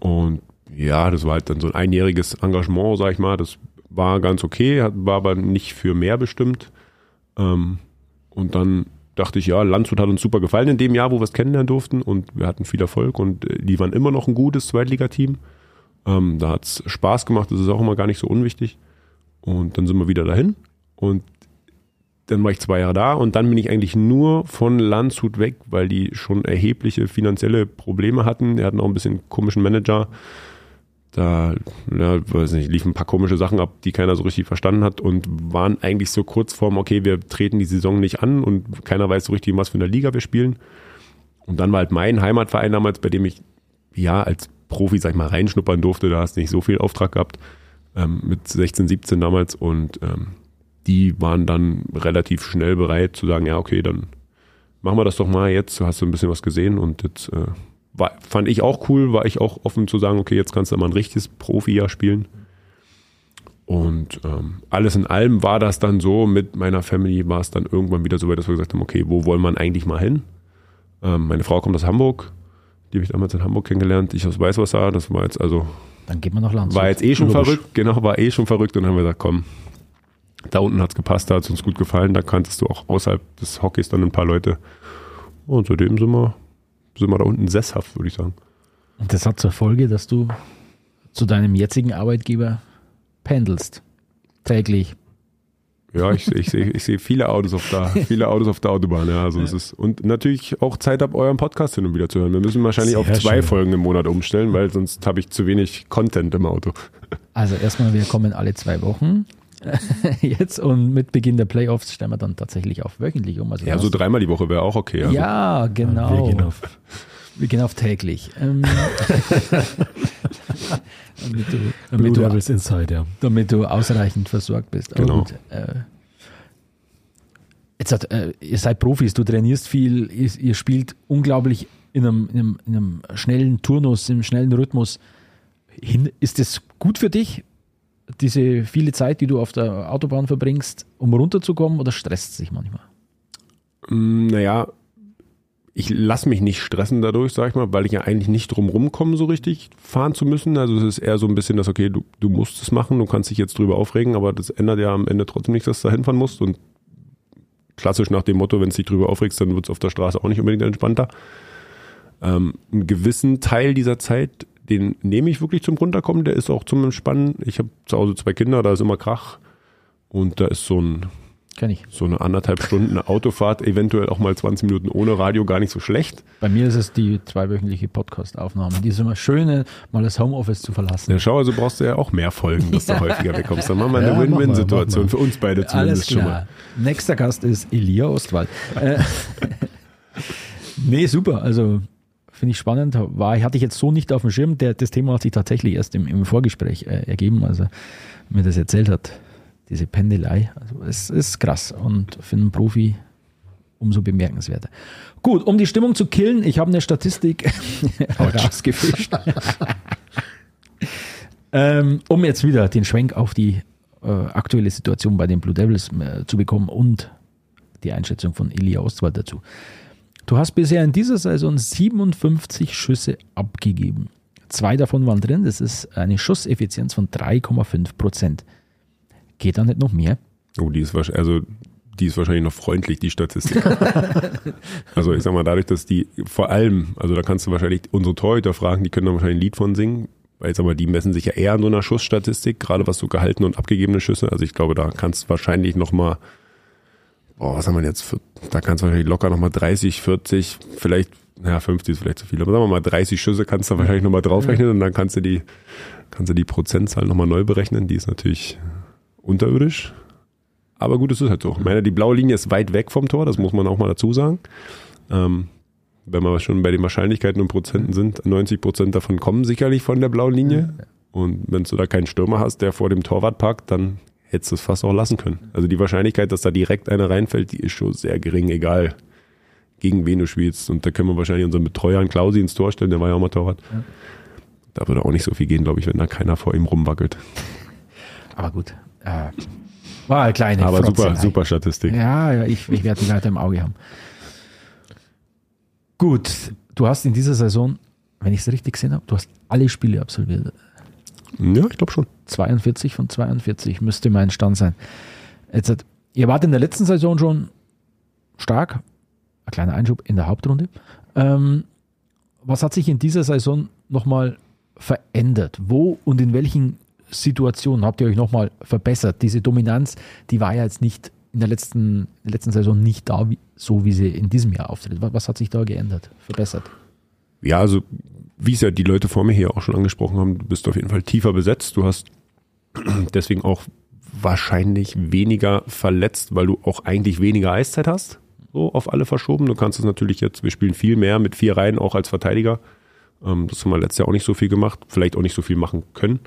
Und ja, das war halt dann so ein einjähriges Engagement, sag ich mal. Das war ganz okay, war aber nicht für mehr bestimmt. Ähm, und dann dachte ich, ja, Landshut hat uns super gefallen in dem Jahr, wo wir es kennenlernen durften und wir hatten viel Erfolg und äh, die waren immer noch ein gutes Zweitligateam. Ähm, da hat's Spaß gemacht, das ist auch immer gar nicht so unwichtig. Und dann sind wir wieder dahin und dann war ich zwei Jahre da und dann bin ich eigentlich nur von Landshut weg, weil die schon erhebliche finanzielle Probleme hatten. Die hatten auch ein bisschen komischen Manager. Da, ja, weiß nicht, liefen ein paar komische Sachen ab, die keiner so richtig verstanden hat und waren eigentlich so kurz vorm, okay, wir treten die Saison nicht an und keiner weiß so richtig, was für eine Liga wir spielen. Und dann war halt mein Heimatverein damals, bei dem ich ja als Profi, sag ich mal, reinschnuppern durfte. Da hast du nicht so viel Auftrag gehabt, ähm, mit 16, 17 damals. Und ähm, die waren dann relativ schnell bereit zu sagen, ja, okay, dann machen wir das doch mal jetzt. Hast du ein bisschen was gesehen und jetzt äh, war, fand ich auch cool, war ich auch offen zu sagen, okay, jetzt kannst du mal ein richtiges Profi-Jahr spielen. Und ähm, alles in allem war das dann so, mit meiner Family war es dann irgendwann wieder so weit, dass wir gesagt haben, okay, wo wollen wir eigentlich mal hin? Ähm, meine Frau kommt aus Hamburg, die habe ich damals in Hamburg kennengelernt, ich aus Weißwasser, das war jetzt also, Dann geht man nach Landshut. war jetzt eh schon Logisch. verrückt, genau, war eh schon verrückt und dann haben wir gesagt, komm, da unten hat's gepasst, da hat's uns gut gefallen, da kanntest du auch außerhalb des Hockeys dann ein paar Leute. Und seitdem sind wir, sind wir da unten sesshaft, würde ich sagen. Und das hat zur Folge, dass du zu deinem jetzigen Arbeitgeber pendelst. Täglich. Ja, ich, ich sehe ich sehe viele Autos auf der, viele Autos auf der Autobahn, ja. Also es ist, und natürlich auch Zeit ab, euren Podcast hin und wieder zu hören. Wir müssen wahrscheinlich Sehr auf zwei schön. Folgen im Monat umstellen, weil sonst habe ich zu wenig Content im Auto. Also erstmal, wir kommen alle zwei Wochen jetzt und mit Beginn der Playoffs stellen wir dann tatsächlich auf wöchentlich um. Also Ja, so dreimal die Woche wäre auch okay. Also ja, genau. Wir gehen auf Wir gehen auf täglich. Ähm, damit, du, Blue damit, du, Devils Inside, ja. damit du ausreichend versorgt bist. Genau. gut, äh, jetzt hat, äh, ihr seid Profis, du trainierst viel, ihr, ihr spielt unglaublich in einem, in, einem, in einem schnellen Turnus, im schnellen Rhythmus hin. Ist das gut für dich, diese viele Zeit, die du auf der Autobahn verbringst, um runterzukommen oder stresst es sich manchmal? Mm, Naja, ich lasse mich nicht stressen dadurch, sag ich mal, weil ich ja eigentlich nicht drum rumkomme, so richtig fahren zu müssen. Also es ist eher so ein bisschen das, okay, du, du musst es machen, du kannst dich jetzt drüber aufregen, aber das ändert ja am Ende trotzdem nichts, dass du da hinfahren musst. Und klassisch nach dem Motto, wenn es dich drüber aufregst, dann wird es auf der Straße auch nicht unbedingt entspannter. Ähm, einen gewissen Teil dieser Zeit, den nehme ich wirklich zum Runterkommen, der ist auch zum Entspannen. Ich habe zu Hause zwei Kinder, da ist immer Krach. Und da ist so ein so eine anderthalb Stunden Autofahrt, eventuell auch mal 20 Minuten ohne Radio, gar nicht so schlecht. Bei mir ist es die zweiwöchentliche Podcast-Aufnahme. Die ist immer schön, mal das Homeoffice zu verlassen. Ja, schau, also brauchst du ja auch mehr Folgen, dass du häufiger wegkommst. Dann machen wir eine Ja, Win-Win-Situation für uns beide zumindest schon mal. Nächster Gast ist Elia Ostwald. Äh, nee, super. Also finde ich spannend. War, hatte ich jetzt so nicht auf dem Schirm. Der, das Thema hat sich tatsächlich erst im, im Vorgespräch äh, ergeben, als er mir das erzählt hat. Diese Pendelei. Also es ist krass und für einen Profi umso bemerkenswerter. Gut, um die Stimmung zu killen, ich habe eine Statistik rausgefischt. ähm, um jetzt wieder den Schwenk auf die äh, aktuelle Situation bei den Blue Devils äh, zu bekommen und die Einschätzung von Elia Ostwald dazu. Du hast bisher in dieser Saison 57 Schüsse abgegeben. Zwei davon waren drin, das ist eine Schusseffizienz von 3,5 Prozent. Geht da nicht noch mehr? Oh, die ist wahrscheinlich, also die ist wahrscheinlich noch freundlich, die Statistik. also ich sag mal, dadurch, dass die vor allem, also da kannst du wahrscheinlich unsere Torhüter fragen, die können da wahrscheinlich ein Lied von singen, weil ich sag mal, die messen sich ja eher an so einer Schussstatistik, gerade was so gehaltene und abgegebene Schüsse. Also ich glaube, da kannst du wahrscheinlich noch mal, boah, was haben wir jetzt, für, da kannst du wahrscheinlich locker noch mal 30, 40, vielleicht, naja, 50 ist vielleicht zu viel, aber sagen wir mal 30 Schüsse kannst du wahrscheinlich noch mal draufrechnen und dann kannst du die, kannst du die Prozentzahl noch mal neu berechnen. Die ist natürlich unterirdisch. Aber gut, es ist halt so. Ich meine, die blaue Linie ist weit weg vom Tor, das muss man auch mal dazu sagen. Ähm, wenn wir schon bei den Wahrscheinlichkeiten und Prozenten sind, 90 Prozent davon kommen sicherlich von der blauen Linie. Und wenn du da keinen Stürmer hast, der vor dem Torwart parkt, dann hättest du es fast auch lassen können. Also die Wahrscheinlichkeit, dass da direkt einer reinfällt, die ist schon sehr gering, egal gegen wen du spielst. Und da können wir wahrscheinlich unseren Betreuer an Klausi ins Tor stellen, der war ja auch mal Torwart. Da würde auch nicht so viel gehen, glaube ich, wenn da keiner vor ihm rumwackelt. Aber gut. Äh, war eine kleine Aber super, Frotzelei. super Statistik. Ja, ja ich, ich werde die weiter im Auge haben. Gut, du hast in dieser Saison, wenn ich es richtig gesehen habe, du hast alle Spiele absolviert. Ja, ich glaube schon. 42 von 42 müsste mein Stand sein. Jetzt ihr wart in der letzten Saison schon stark. Ein kleiner Einschub in der Hauptrunde. Ähm, was hat sich in dieser Saison nochmal verändert? Wo und in welchen Situationen habt ihr euch nochmal verbessert? Diese Dominanz, die war ja jetzt nicht in der letzten, in der letzten Saison nicht da, so wie sie in diesem Jahr auftritt. Was, was hat sich da geändert, verbessert? Ja, also wie es ja die Leute vor mir hier auch schon angesprochen haben, du bist auf jeden Fall tiefer besetzt. Du hast deswegen auch wahrscheinlich weniger verletzt, weil du auch eigentlich weniger Eiszeit hast. So auf alle verschoben. Du kannst es natürlich jetzt, wir spielen viel mehr mit vier Reihen, auch als Verteidiger. Ähm, das haben wir letztes Jahr auch nicht so viel gemacht, vielleicht auch nicht so viel machen können.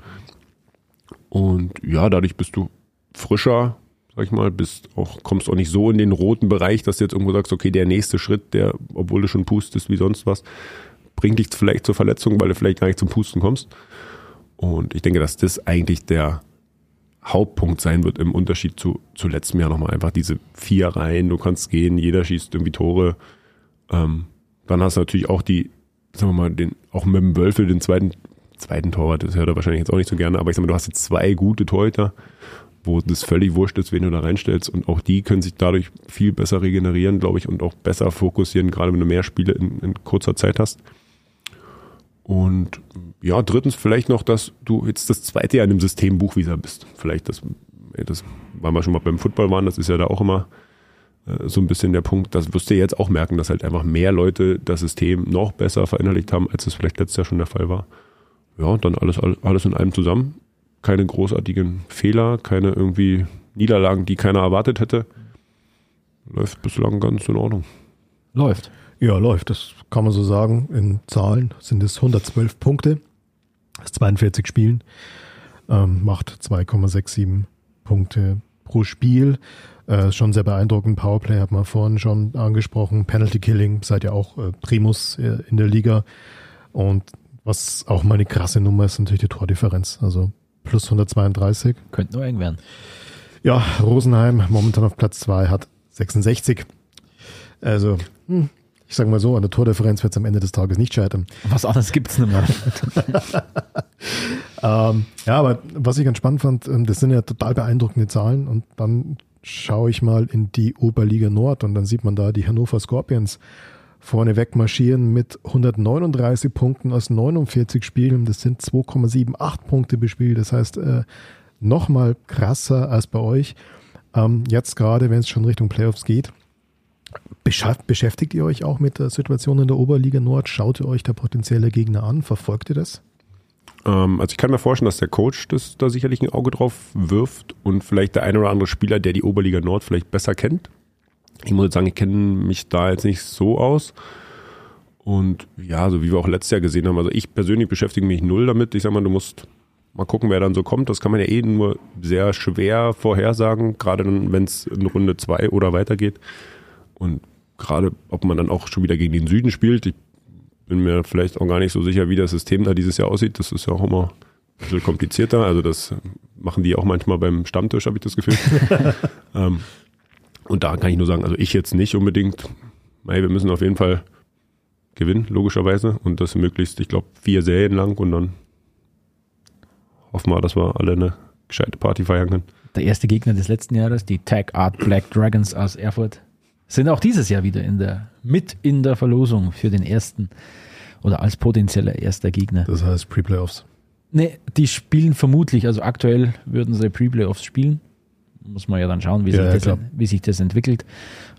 Und ja, dadurch bist du frischer, sag ich mal, bist auch, kommst auch nicht so in den roten Bereich, dass du jetzt irgendwo sagst, okay, der nächste Schritt, der, obwohl du schon pustest wie sonst was, bringt dich vielleicht zur Verletzung, weil du vielleicht gar nicht zum Pusten kommst. Und ich denke, dass das eigentlich der Hauptpunkt sein wird im Unterschied zu, zu letztem Jahr nochmal. Einfach diese vier Reihen, du kannst gehen, jeder schießt irgendwie Tore. Ähm, dann hast du natürlich auch die, sagen wir mal, den, auch mit dem Wölfel, den zweiten, zweiten Torwart, das hört er wahrscheinlich jetzt auch nicht so gerne, aber ich sag mal, du hast jetzt zwei gute Torhüter, wo das völlig wurscht ist, wen du da reinstellst. Und auch die können sich dadurch viel besser regenerieren, glaube ich, und auch besser fokussieren, gerade wenn du mehr Spiele in, in kurzer Zeit hast. Und ja, drittens vielleicht noch, dass du jetzt das zweite Jahr in dem System Buchwieser bist. Vielleicht das, das, weil wir schon mal beim Football waren, das ist ja da auch immer äh, so ein bisschen der Punkt. Das wirst du jetzt auch merken, dass halt einfach mehr Leute das System noch besser verinnerlicht haben, als es vielleicht letztes Jahr schon der Fall war. Ja, und dann alles, alles in einem zusammen. Keine großartigen Fehler, keine irgendwie Niederlagen, die keiner erwartet hätte. Läuft bislang ganz in Ordnung. Läuft. Ja, läuft. Das kann man so sagen. In Zahlen sind es 112 Punkte aus 42 Spielen. Ähm, macht 2,67 Punkte pro Spiel. Äh, schon sehr beeindruckend. Powerplay hat man vorhin schon angesprochen. Penalty Killing seid ja auch äh, Primus äh, in der Liga. Und was auch mal eine krasse Nummer ist, natürlich die Tordifferenz. Also plus 132. Könnte nur eng werden. Ja, Rosenheim momentan auf Platz 2 hat 66. Also, hm, ich sage mal so, an der Tordifferenz wird es am Ende des Tages nicht scheitern. Was anderes gibt's nicht mehr. Ähm, ja, aber was ich ganz spannend fand, ähm, das sind ja total beeindruckende Zahlen und dann schaue ich mal in die Oberliga Nord und dann sieht man da die Hannover Scorpions vorneweg marschieren mit 139 Punkten aus 49 Spielen. Das sind 2,78 Punkte bespielt. Das heißt, äh, nochmal krasser als bei euch. Ähm, jetzt gerade, wenn es schon Richtung Playoffs geht. Beschäftigt ihr euch auch mit der Situation in der Oberliga Nord? Schaut ihr euch da potenzielle Gegner an? Verfolgt ihr das? Ähm, also ich kann mir vorstellen, dass der Coach das da sicherlich ein Auge drauf wirft und vielleicht der eine oder andere Spieler, der die Oberliga Nord vielleicht besser kennt. Ich muss jetzt sagen, ich kenne mich da jetzt nicht so aus. Und ja, so wie wir auch letztes Jahr gesehen haben, also ich persönlich beschäftige mich null damit. Ich sag mal, du musst mal gucken, wer dann so kommt. Das kann man ja eh nur sehr schwer vorhersagen, gerade wenn es in Runde zwei oder weitergeht. Und gerade, ob man dann auch schon wieder gegen den Süden spielt. Ich bin mir vielleicht auch gar nicht so sicher, wie das System da dieses Jahr aussieht. Das ist ja auch immer ein bisschen komplizierter. Also das machen die auch manchmal beim Stammtisch, habe ich das Gefühl. ähm, und da kann ich nur sagen, also ich jetzt nicht unbedingt. Hey, wir müssen auf jeden Fall gewinnen, logischerweise. Und das möglichst, ich glaube, vier Serien lang und dann hoffen wir, dass wir alle eine gescheite Party feiern können. Der erste Gegner des letzten Jahres, die Tag Art Black Dragons aus Erfurt, sind auch dieses Jahr wieder in der, mit in der Verlosung für den ersten oder als potenzieller erster Gegner. Das heißt Pre-Playoffs. Ne, die spielen vermutlich, also aktuell würden sie Pre-Playoffs spielen. Muss man ja dann schauen, wie, Ja, sich, ja, das, wie sich das entwickelt.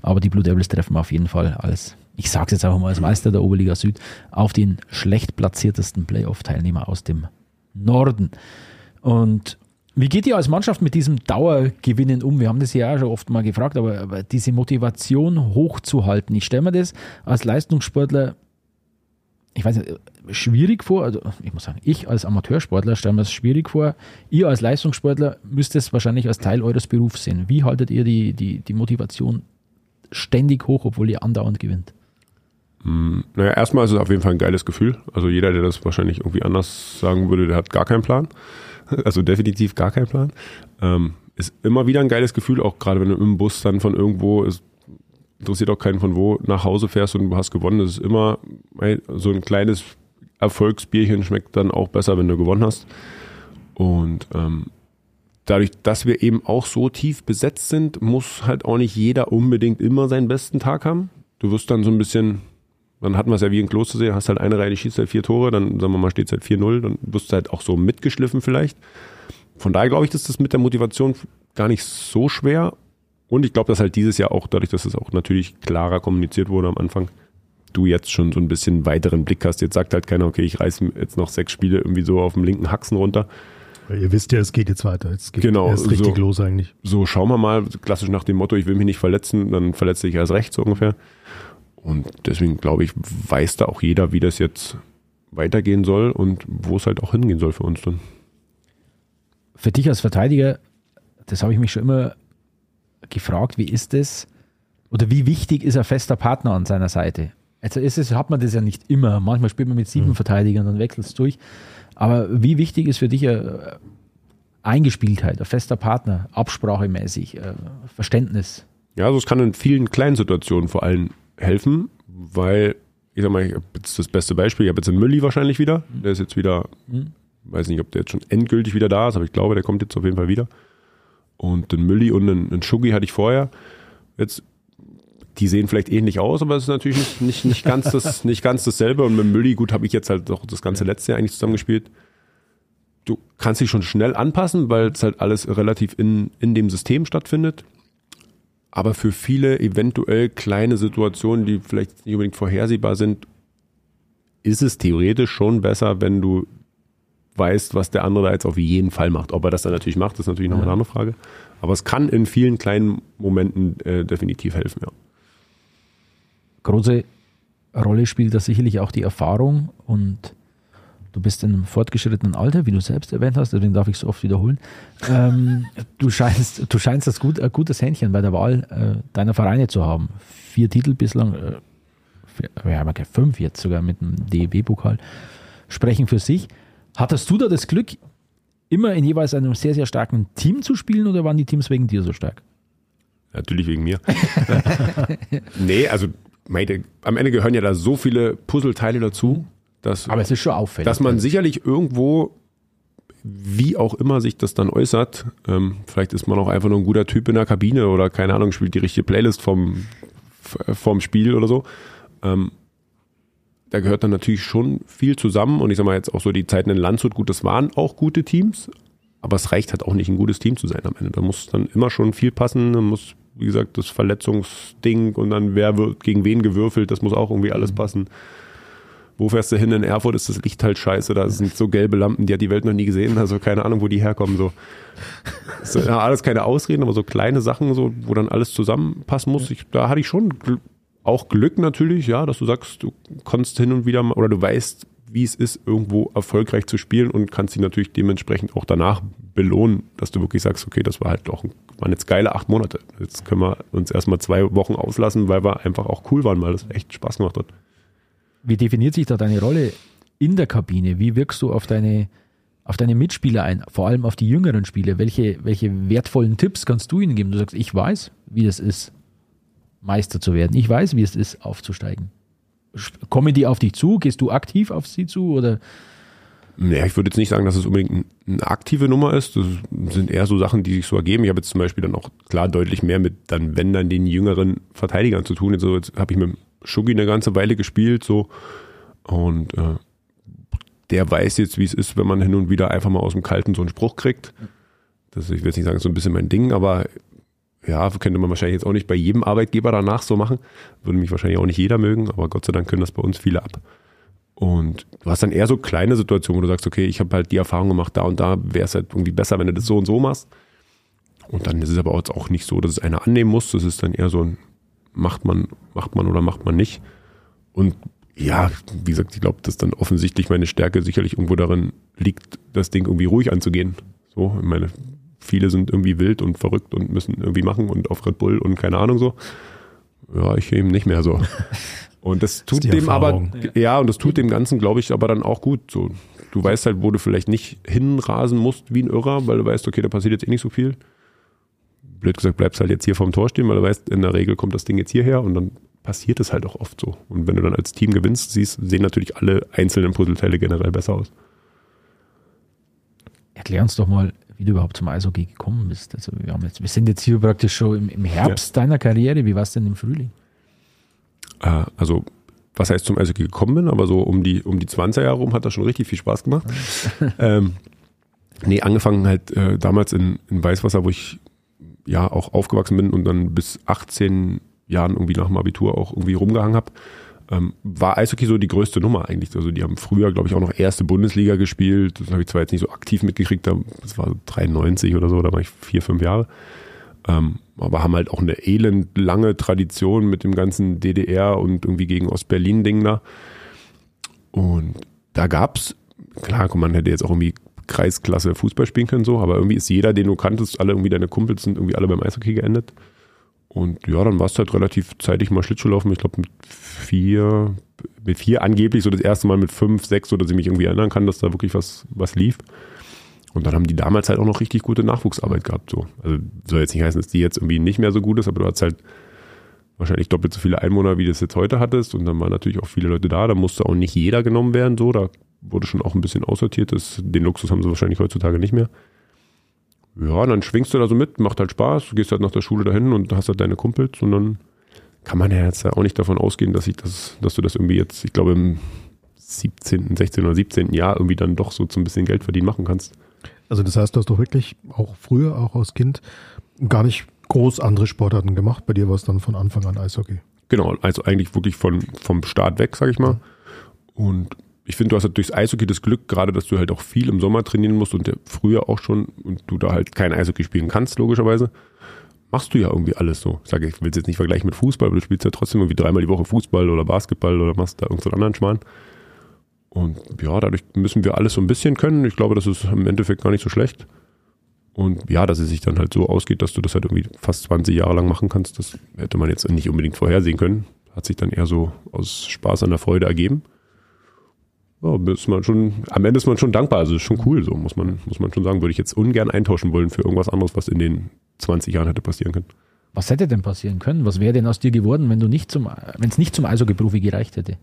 Aber die Blue Devils treffen auf jeden Fall als, ich sag's jetzt einfach mal als Meister der Oberliga Süd, auf den schlecht platziertesten Playoff-Teilnehmer aus dem Norden. Und wie geht ihr als Mannschaft mit diesem Dauergewinnen um? Wir haben das ja auch schon oft mal gefragt, aber, aber diese Motivation hochzuhalten, ich stelle mir das als Leistungssportler, ich weiß nicht, schwierig vor. Also ich muss sagen, ich als Amateursportler stelle mir das schwierig vor. Ihr als Leistungssportler müsst es wahrscheinlich als Teil eures Berufs sehen. Wie haltet ihr die, die, die Motivation ständig hoch, obwohl ihr andauernd gewinnt? Naja, erstmal ist es auf jeden Fall ein geiles Gefühl. Also jeder, der das wahrscheinlich irgendwie anders sagen würde, der hat gar keinen Plan. Also definitiv gar keinen Plan. Ähm, ist immer wieder ein geiles Gefühl, auch gerade wenn du im Bus dann von irgendwo, es interessiert auch keinen von wo, nach Hause fährst und du hast gewonnen. Das ist immer so ein kleines Erfolgsbierchen schmeckt dann auch besser, wenn du gewonnen hast. Und ähm, dadurch, dass wir eben auch so tief besetzt sind, muss halt auch nicht jeder unbedingt immer seinen besten Tag haben. Du wirst dann so ein bisschen, dann hatten wir es ja wie in Klostersee, hast halt eine Reihe, die schießt halt vier Tore, dann sagen wir mal, steht es halt 4-0, dann wirst du halt auch so mitgeschliffen vielleicht. Von daher glaube ich, dass das mit der Motivation gar nicht so schwer. Und ich glaube, dass halt dieses Jahr auch, dadurch, dass es auch natürlich klarer kommuniziert wurde am Anfang, du jetzt schon so ein bisschen weiteren Blick hast. Jetzt sagt halt keiner, okay, ich reiße jetzt noch sechs Spiele irgendwie so auf dem linken Haxen runter. Weil ihr wisst ja, es geht jetzt weiter. Es geht Genau, erst richtig so. los eigentlich. So, schauen wir mal, klassisch nach dem Motto, ich will mich nicht verletzen, dann verletze ich erst recht, so ungefähr. Und deswegen glaube ich, weiß da auch jeder, wie das jetzt weitergehen soll und wo es halt auch hingehen soll für uns dann. Für dich als Verteidiger, das habe ich mich schon immer gefragt, wie ist es oder wie wichtig ist ein fester Partner an seiner Seite? Also ist es, hat man das ja nicht immer. Manchmal spielt man mit sieben Verteidigern, dann wechselt es durch. Aber wie wichtig ist für dich eine Eingespieltheit, ein fester Partner, absprachemäßig, äh, Verständnis? Ja, also es kann in vielen kleinen Situationen vor allem helfen, weil, ich sag mal, ich habe jetzt das beste Beispiel, ich habe jetzt einen Mülli wahrscheinlich wieder, der ist jetzt wieder, weiß nicht, ob der jetzt schon endgültig wieder da ist, aber ich glaube, der kommt jetzt auf jeden Fall wieder. Und den Mülli und einen, einen Schuggi hatte ich vorher. Jetzt, die sehen vielleicht ähnlich aus, aber es ist natürlich nicht, nicht, nicht, ganz, das, nicht ganz dasselbe. Und mit dem Mülli, gut, habe ich jetzt halt auch das ganze letzte Jahr eigentlich zusammengespielt. Du kannst dich schon schnell anpassen, weil es halt alles relativ in, in dem System stattfindet. Aber für viele eventuell kleine Situationen, die vielleicht nicht unbedingt vorhersehbar sind, ist es theoretisch schon besser, wenn du weißt, was der andere da jetzt auf jeden Fall macht. Ob er das dann natürlich macht, ist natürlich nochmal eine andere Frage. Aber es kann in vielen kleinen Momenten äh, definitiv helfen, ja. große Rolle spielt da sicherlich auch die Erfahrung und Du bist in einem fortgeschrittenen Alter, wie du selbst erwähnt hast, deswegen darf ich es oft wiederholen. Ähm, du scheinst, du scheinst das gut, ein gutes Händchen bei der Wahl äh, deiner Vereine zu haben. Vier Titel bislang, äh, haben ja fünf jetzt sogar mit dem DEB-Pokal, sprechen für sich. Hattest du da das Glück, immer in jeweils einem sehr, sehr starken Team zu spielen oder waren die Teams wegen dir so stark? Natürlich wegen mir. nee, also meine, am Ende gehören ja da so viele Puzzleteile dazu, dass, Aber es ist schon auffällig. dass man sicherlich irgendwo, wie auch immer sich das dann äußert, ähm, vielleicht ist man auch einfach nur ein guter Typ in der Kabine oder keine Ahnung, spielt die richtige Playlist vom, vom Spiel oder so. Ähm, da gehört dann natürlich schon viel zusammen und ich sag mal jetzt auch so die Zeiten in Landshut, gut, das waren auch gute Teams, aber es reicht halt auch nicht ein gutes Team zu sein am Ende. Da muss dann immer schon viel passen, da muss, wie gesagt, das Verletzungsding und dann wer wird gegen wen gewürfelt, das muss auch irgendwie alles passen. Wo fährst du hin in Erfurt, ist das Licht halt scheiße, da sind so gelbe Lampen, die hat die Welt noch nie gesehen, also keine Ahnung, wo die herkommen, so. Das sind alles keine Ausreden, aber so kleine Sachen, so, wo dann alles zusammenpassen muss, ich, da hatte ich schon gl- auch Glück natürlich, ja, dass du sagst, du kannst hin und wieder mal, oder du weißt, wie es ist, irgendwo erfolgreich zu spielen und kannst dich natürlich dementsprechend auch danach belohnen, dass du wirklich sagst, okay, das war halt doch, waren jetzt geile acht Monate. Jetzt können wir uns erstmal zwei Wochen auslassen, weil wir einfach auch cool waren, weil das echt Spaß gemacht hat. Wie definiert sich da deine Rolle in der Kabine? Wie wirkst du auf deine, auf deine Mitspieler ein, vor allem auf die jüngeren Spieler? Welche, welche wertvollen Tipps kannst du ihnen geben? Du sagst, ich weiß, wie es ist, Meister zu werden. Ich weiß, wie es ist, aufzusteigen. Kommen die auf dich zu? Gehst du aktiv auf sie zu? Oder Naja, ich würde jetzt nicht sagen, dass es unbedingt ein- eine aktive Nummer ist. Das sind eher so Sachen, die sich so ergeben. Ich habe jetzt zum Beispiel dann auch klar deutlich mehr mit dann, wenn dann den jüngeren Verteidigern zu tun. Jetzt, so, jetzt habe ich mit Schuggi eine ganze Weile gespielt, so. Und äh, der weiß jetzt, wie es ist, wenn man hin und wieder einfach mal aus dem Kalten so einen Spruch kriegt. Das ist, ich will jetzt nicht sagen, so ein bisschen mein Ding, aber ja, könnte man wahrscheinlich jetzt auch nicht bei jedem Arbeitgeber danach so machen. Würde mich wahrscheinlich auch nicht jeder mögen, aber Gott sei Dank können das bei uns viele ab. Und du hast dann eher so kleine Situationen, wo du sagst, okay, ich habe halt die Erfahrung gemacht, da und da wäre es halt irgendwie besser, wenn du das so und so machst. Und dann ist es aber auch nicht so, dass es einer annehmen muss. Das ist dann eher so ein, macht man, macht man oder macht man nicht. Und ja, wie gesagt, ich glaube, dass dann offensichtlich meine Stärke sicherlich irgendwo darin liegt, das Ding irgendwie ruhig anzugehen. So, ich meine, viele sind irgendwie wild und verrückt und müssen irgendwie machen und auf Red Bull und keine Ahnung so. Ja, ich eben nicht mehr so. Und das tut die dem aber, ja, und das tut dem Ganzen, glaube ich, aber dann auch gut. So, du weißt halt, wo du vielleicht nicht hinrasen musst wie ein Irrer, weil du weißt, okay, da passiert jetzt eh nicht so viel. Blöd gesagt, bleibst halt jetzt hier vorm Tor stehen, weil du weißt, in der Regel kommt das Ding jetzt hierher und dann passiert es halt auch oft so. Und wenn du dann als Team gewinnst, siehst, sehen natürlich alle einzelnen Puzzleteile generell besser aus. erklär uns doch mal, wie du überhaupt zum Eishockey gekommen bist. Also wir, haben jetzt, wir sind jetzt hier praktisch schon im, im Herbst deiner Karriere. Wie war es denn im Frühling? Äh, also, was heißt zum Eishockey gekommen bin, aber so um die, um die 20er Jahre rum hat das schon richtig viel Spaß gemacht. ähm, nee, angefangen halt äh, damals in, in Weißwasser, wo ich ja auch aufgewachsen bin und dann bis 18 Jahren irgendwie nach dem Abitur auch irgendwie rumgehangen habe. Ähm, war Eishockey so die größte Nummer eigentlich. Also die haben früher, glaube ich, auch noch erste Bundesliga gespielt. Das habe ich zwar jetzt nicht so aktiv mitgekriegt, da- das war so 93 oder so, da war ich vier, fünf Jahre. Ähm, aber haben halt auch eine elend lange Tradition mit dem ganzen DDR und irgendwie gegen Ostberlin-Ding da. Und da gab's, klar, guck, man hätte jetzt auch irgendwie Kreisklasse Fußball spielen können, so, aber irgendwie ist jeder, den du kanntest, alle irgendwie deine Kumpels sind irgendwie alle beim Eishockey geendet. Und ja, dann warst du halt relativ zeitig mal Schlittschuhlaufen. Ich glaube mit vier, mit vier angeblich so das erste Mal mit fünf, sechs, so dass ich mich irgendwie erinnern kann, dass da wirklich was, was lief. Und dann haben die damals halt auch noch richtig gute Nachwuchsarbeit gehabt. So. Also soll jetzt nicht heißen, dass die jetzt irgendwie nicht mehr so gut ist, aber du hast halt wahrscheinlich doppelt so viele Einwohner, wie du es jetzt heute hattest. Und dann waren natürlich auch viele Leute da. Da musste auch nicht jeder genommen werden. So, da wurde schon auch ein bisschen aussortiert. Das, den Luxus haben sie wahrscheinlich heutzutage nicht mehr. Ja, dann schwingst du da so mit, macht halt Spaß, du gehst halt nach der Schule dahin und hast halt deine Kumpels und dann kann man ja jetzt auch nicht davon ausgehen, dass ich das, dass du das irgendwie jetzt, ich glaube im 17., 16. oder 17. Jahr irgendwie dann doch so zum bisschen Geld verdienen machen kannst. Also das heißt, du hast doch wirklich auch früher, auch als Kind, gar nicht groß andere Sportarten gemacht. Bei dir war es dann von Anfang an Eishockey. Genau, also eigentlich wirklich von, vom Start weg, sag ich mal. Und ich finde, du hast halt durchs Eishockey das Glück, gerade dass du halt auch viel im Sommer trainieren musst und früher auch schon und du da halt kein Eishockey spielen kannst, logischerweise, machst du ja irgendwie alles so. Ich sage, ich will es jetzt nicht vergleichen mit Fußball, aber du spielst ja trotzdem irgendwie dreimal die Woche Fußball oder Basketball oder machst da irgendeinen anderen Schmarrn. Und ja, dadurch müssen wir alles so ein bisschen können. Ich glaube, das ist im Endeffekt gar nicht so schlecht. Und ja, dass es sich dann halt so ausgeht, dass du das halt irgendwie fast 20 Jahre lang machen kannst, das hätte man jetzt nicht unbedingt vorhersehen können. Hat sich dann eher so aus Spaß an der Freude ergeben. Ja, ist man schon, am Ende ist man schon dankbar. Also ist schon cool, so muss man, muss man schon sagen. Würde ich jetzt ungern eintauschen wollen für irgendwas anderes, was in den 20 Jahren hätte passieren können. Was hätte denn passieren können? Was wäre denn aus dir geworden, wenn du nicht zum, wenn es nicht zum Eishockey-Profi gereicht hätte?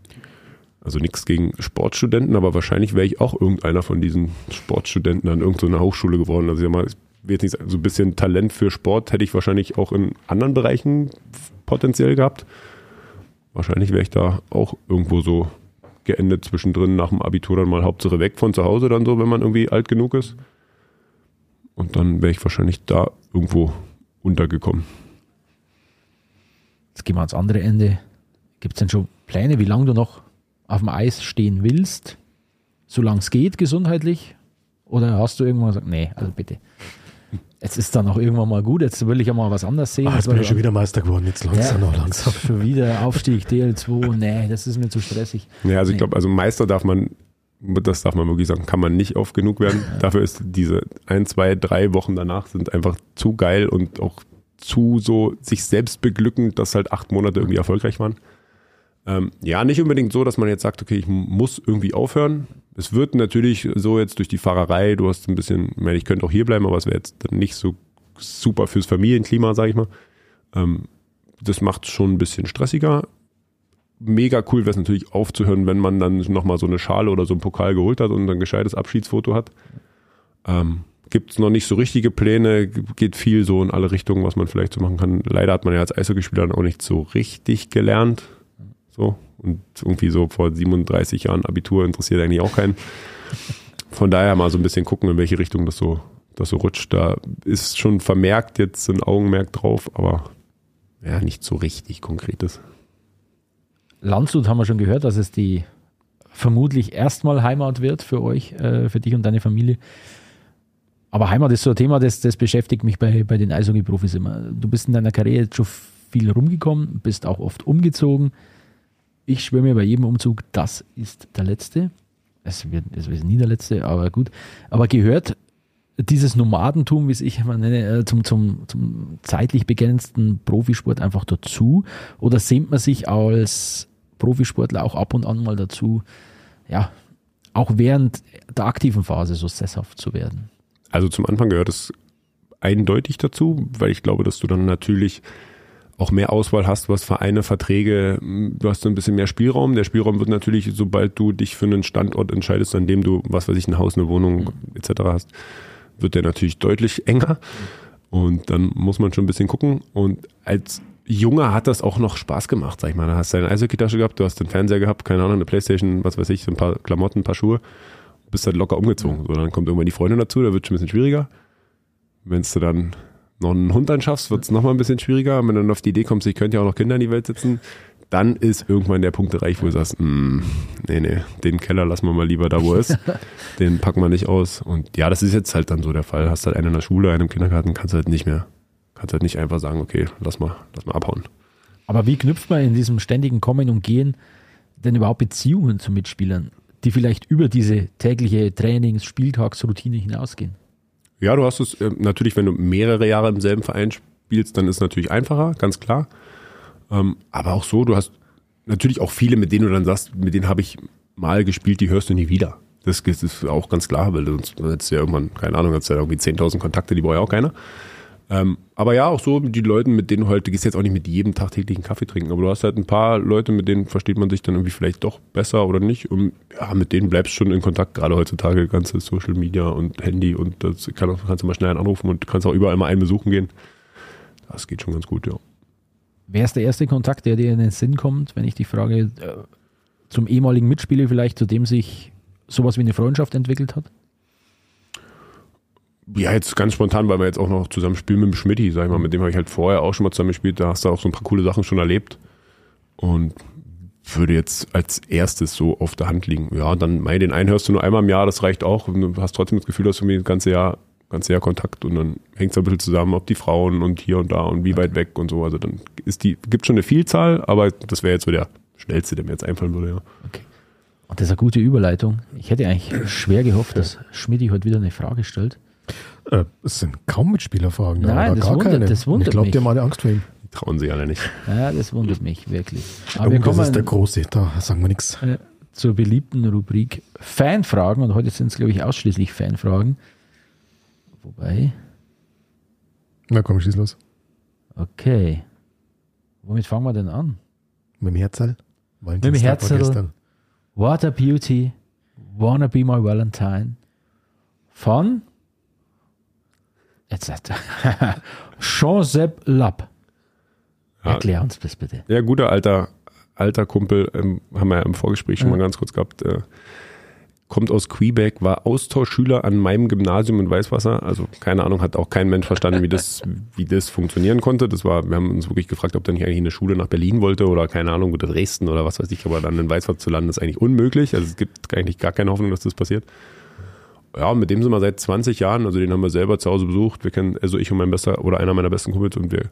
Also nichts gegen Sportstudenten, aber wahrscheinlich wäre ich auch irgendeiner von diesen Sportstudenten an irgendeiner Hochschule geworden. Also ich mal, jetzt nicht sagen, so ein bisschen Talent für Sport hätte ich wahrscheinlich auch in anderen Bereichen potenziell gehabt. Wahrscheinlich wäre ich da auch irgendwo so geendet zwischendrin nach dem Abitur dann mal Hauptsache weg von zu Hause dann so, wenn man irgendwie alt genug ist. Und dann wäre ich wahrscheinlich da irgendwo untergekommen. Jetzt gehen wir ans andere Ende. Gibt es denn schon Pläne, wie lange du noch auf dem Eis stehen willst? Solange es geht, gesundheitlich? Oder hast du irgendwann gesagt, nee, also bitte. Jetzt ist dann auch irgendwann mal gut, jetzt will ich ja mal was anderes sehen. Ah, jetzt bin ich schon wieder Meister geworden, jetzt langsam ja, noch langsam. Schon wieder Aufstieg, DL2, nee, das ist mir zu stressig. Ja, also ich Nee. glaube, also Meister darf man, das darf man wirklich sagen, kann man nicht oft genug werden. Dafür ist diese ein, zwei, drei Wochen danach sind einfach zu geil und auch zu so sich selbst beglückend, dass halt acht Monate irgendwie erfolgreich waren. Ähm, ja, nicht unbedingt so, dass man jetzt sagt, okay, ich muss irgendwie aufhören. Es wird natürlich so jetzt durch die Fahrerei, du hast ein bisschen, ich meine, ich könnte auch hier bleiben, aber es wäre jetzt nicht so super fürs Familienklima, sage ich mal. Ähm, das macht es schon ein bisschen stressiger. Mega cool wäre es natürlich aufzuhören, wenn man dann nochmal so eine Schale oder so einen Pokal geholt hat und ein gescheites Abschiedsfoto hat. Ähm, Gibt es noch nicht so richtige Pläne, geht viel so in alle Richtungen, was man vielleicht so machen kann. Leider hat man ja als Eishockeyspieler auch nicht so richtig gelernt. So. Und irgendwie so vor 37 Jahren Abitur interessiert eigentlich auch keinen. Von daher mal so ein bisschen gucken, in welche Richtung das so, das so rutscht. Da ist schon vermerkt jetzt ein Augenmerk drauf, aber ja, nicht so richtig konkretes. Landshut haben wir schon gehört, dass es die vermutlich erstmal Heimat wird für euch, äh, für dich und deine Familie. Aber Heimat ist so ein Thema, das, das beschäftigt mich bei, bei den Eishockey-Profis immer. Du bist in deiner Karriere jetzt schon viel rumgekommen, bist auch oft umgezogen. Ich schwöre mir bei jedem Umzug, das ist der letzte. Es wird, es ist nie der letzte, aber gut. Aber gehört dieses Nomadentum, wie es ich immer nenne, äh, zum, zum, zum zeitlich begrenzten Profisport einfach dazu? Oder sehnt man sich als Profisportler auch ab und an mal dazu, ja, auch während der aktiven Phase so sesshaft zu werden? Also zum Anfang gehört es eindeutig dazu, weil ich glaube, dass du dann natürlich auch mehr Auswahl hast, was Vereine, Verträge, du hast so ein bisschen mehr Spielraum. Der Spielraum wird natürlich, sobald du dich für einen Standort entscheidest, an dem du, was weiß ich, ein Haus, eine Wohnung etc. hast, wird der natürlich deutlich enger. Und dann muss man schon ein bisschen gucken. Und als Junger hat das auch noch Spaß gemacht, sag ich mal. Da hast du deine Eishockeytasche gehabt, du hast den Fernseher gehabt, keine Ahnung, eine Playstation, was weiß ich, so ein paar Klamotten, ein paar Schuhe. Bist halt locker umgezogen. So, dann kommt irgendwann die Freundin dazu, da wird schon ein bisschen schwieriger. Wenn du dann noch einen Hund anschaffst, wird es nochmal ein bisschen schwieriger. Wenn du dann auf die Idee kommst, ich könnte ja auch noch Kinder in die Welt setzen, dann ist irgendwann der Punkt erreicht, wo du sagst, "Mm, nee, nee, den Keller lassen wir mal lieber da, wo er ist. den packen wir nicht aus. Und ja, das ist jetzt halt dann so der Fall. Hast halt einen in der Schule, einen im Kindergarten, kannst halt nicht mehr, kannst halt nicht einfach sagen, okay, lass mal, lass mal abhauen. Aber wie knüpft man in diesem ständigen Kommen und Gehen denn überhaupt Beziehungen zu Mitspielern, die vielleicht über diese tägliche Trainings-, Spieltagsroutine hinausgehen? Ja, du hast es äh, natürlich, wenn du mehrere Jahre im selben Verein spielst, dann ist es natürlich einfacher, ganz klar. Ähm, aber auch so, du hast natürlich auch viele, mit denen du dann sagst, mit denen habe ich mal gespielt, die hörst du nie wieder. Das ist auch ganz klar, weil sonst hättest du ja irgendwann, keine Ahnung, hättest ja irgendwie 10.000 Kontakte, die braucht ja auch keiner. Ähm, aber ja, auch so die Leuten, mit denen du halt, du gehst jetzt auch nicht mit jedem Tag täglichen Kaffee trinken, aber du hast halt ein paar Leute, mit denen versteht man sich dann irgendwie vielleicht doch besser oder nicht. Und ja, mit denen bleibst du schon in Kontakt, gerade heutzutage, ganze Social Media und Handy und das kann, kannst du mal schnell anrufen und kannst auch überall mal einen besuchen gehen. Das geht schon ganz gut, ja. Wer ist der erste Kontakt, der dir in den Sinn kommt, wenn ich dich frage, äh, zum ehemaligen Mitspieler vielleicht, zu dem sich sowas wie eine Freundschaft entwickelt hat? Ja, jetzt ganz spontan, weil wir jetzt auch noch zusammen spielen mit dem Schmidti, sag ich mal, mit dem habe ich halt vorher auch schon mal zusammen gespielt, da hast du auch so ein paar coole Sachen schon erlebt und würde jetzt als erstes so auf der Hand liegen. Ja, dann, mei, den einen hörst du nur einmal im Jahr, das reicht auch und du hast trotzdem das Gefühl, dass du mir das ganze Jahr, ganze Jahr Kontakt und dann hängt es ein bisschen zusammen, ob die Frauen und hier und da und wie weit weg und so, also dann ist die, gibt schon eine Vielzahl, aber das wäre jetzt so der schnellste, der mir jetzt einfallen würde, ja. Und das ist eine gute Überleitung. Ich hätte eigentlich schwer gehofft, dass Schmidti heute wieder eine Frage stellt. Äh, es sind kaum Mitspielerfragen. da, Nein, das gar wundert- keine. das Und wundert ich glaube, mich. die haben alle Angst vor ihm. Die trauen sich alle nicht. Ja, das wundert mich wirklich. Aber Oh, wir das ist der Große, da sagen wir nichts. äh, zur beliebten Rubrik Fanfragen. Und heute sind es, glaube ich, ausschließlich Fanfragen. Wobei, Na komm, schieß los. okay. Womit fangen wir denn an? Mit dem Herzl? Mit dem Herzl. What a Beauty, Wanna Be My Valentine von jetzt Jean-Sepp Lapp. Erklär uns das bitte. Ja, guter alter, alter Kumpel, ähm, haben wir ja im Vorgespräch schon Ja. mal ganz kurz gehabt. Äh, kommt aus Quebec, war Austauschschüler an meinem Gymnasium in Weißwasser. Also keine Ahnung, hat auch kein Mensch verstanden, wie das, wie das funktionieren konnte. Das war, wir haben uns wirklich gefragt, ob der nicht eigentlich in eine Schule nach Berlin wollte oder keine Ahnung, oder Dresden oder was weiß ich. Aber dann in Weißwasser zu landen, ist eigentlich unmöglich. Also es gibt eigentlich gar keine Hoffnung, dass das passiert. Ja, mit dem sind wir seit 20 Jahren, also den haben wir selber zu Hause besucht. Wir kennen, also ich und mein bester oder einer meiner besten Kumpels und wir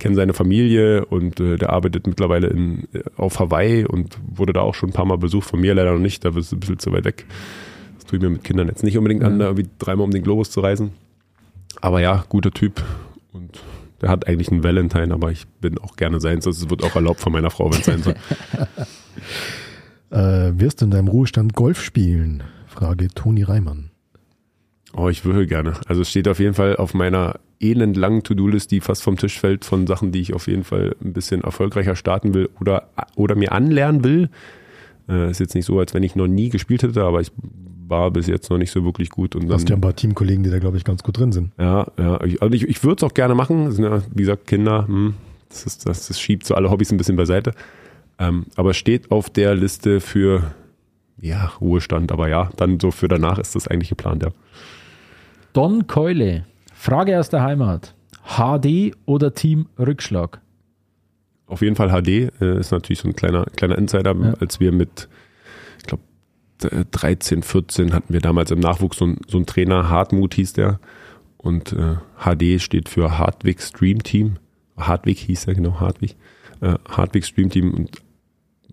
kennen seine Familie und äh, der arbeitet mittlerweile in, äh, auf Hawaii und wurde da auch schon ein paar Mal besucht. Von mir leider noch nicht, da ist es ein bisschen zu weit weg. Das tue ich mir mit Kindern jetzt nicht unbedingt an, da irgendwie dreimal um den Globus zu reisen. Aber ja, guter Typ und der hat eigentlich einen Valentine, aber ich bin auch gerne seins. Das wird auch erlaubt von meiner Frau, wenn es sein soll. Äh, wirst du in deinem Ruhestand Golf spielen? Frage Toni Reimann. Oh, ich würde gerne. Also es steht auf jeden Fall auf meiner elendlangen To-Do-List, die fast vom Tisch fällt, von Sachen, die ich auf jeden Fall ein bisschen erfolgreicher starten will oder, oder mir anlernen will. Äh, ist jetzt nicht so, als wenn ich noch nie gespielt hätte, aber ich war bis jetzt noch nicht so wirklich gut. Und Du dann, hast ja ein paar Teamkollegen, die da, glaube ich, ganz gut drin sind. ja, ja, ich, also ich, ich würde es auch gerne machen. Das sind ja, wie gesagt, Kinder, hm, das, ist, das, das schiebt so alle Hobbys ein bisschen beiseite. Ähm, aber steht auf der Liste für, ja, Ruhestand. Aber ja, dann so für danach ist das eigentlich geplant, ja. Don Keule, Frage aus der Heimat. HD oder Team Rückschlag? Auf jeden Fall HD äh, ist natürlich so ein kleiner, kleiner Insider, Ja. als wir mit, ich glaube, 13, 14 hatten wir damals im Nachwuchs so, ein, so einen Trainer, Hartmut hieß der. Und äh, HD steht für Hartwig Stream Team. Hartwig hieß er, genau, Hartwig. Äh, Hartwig Stream Team. Und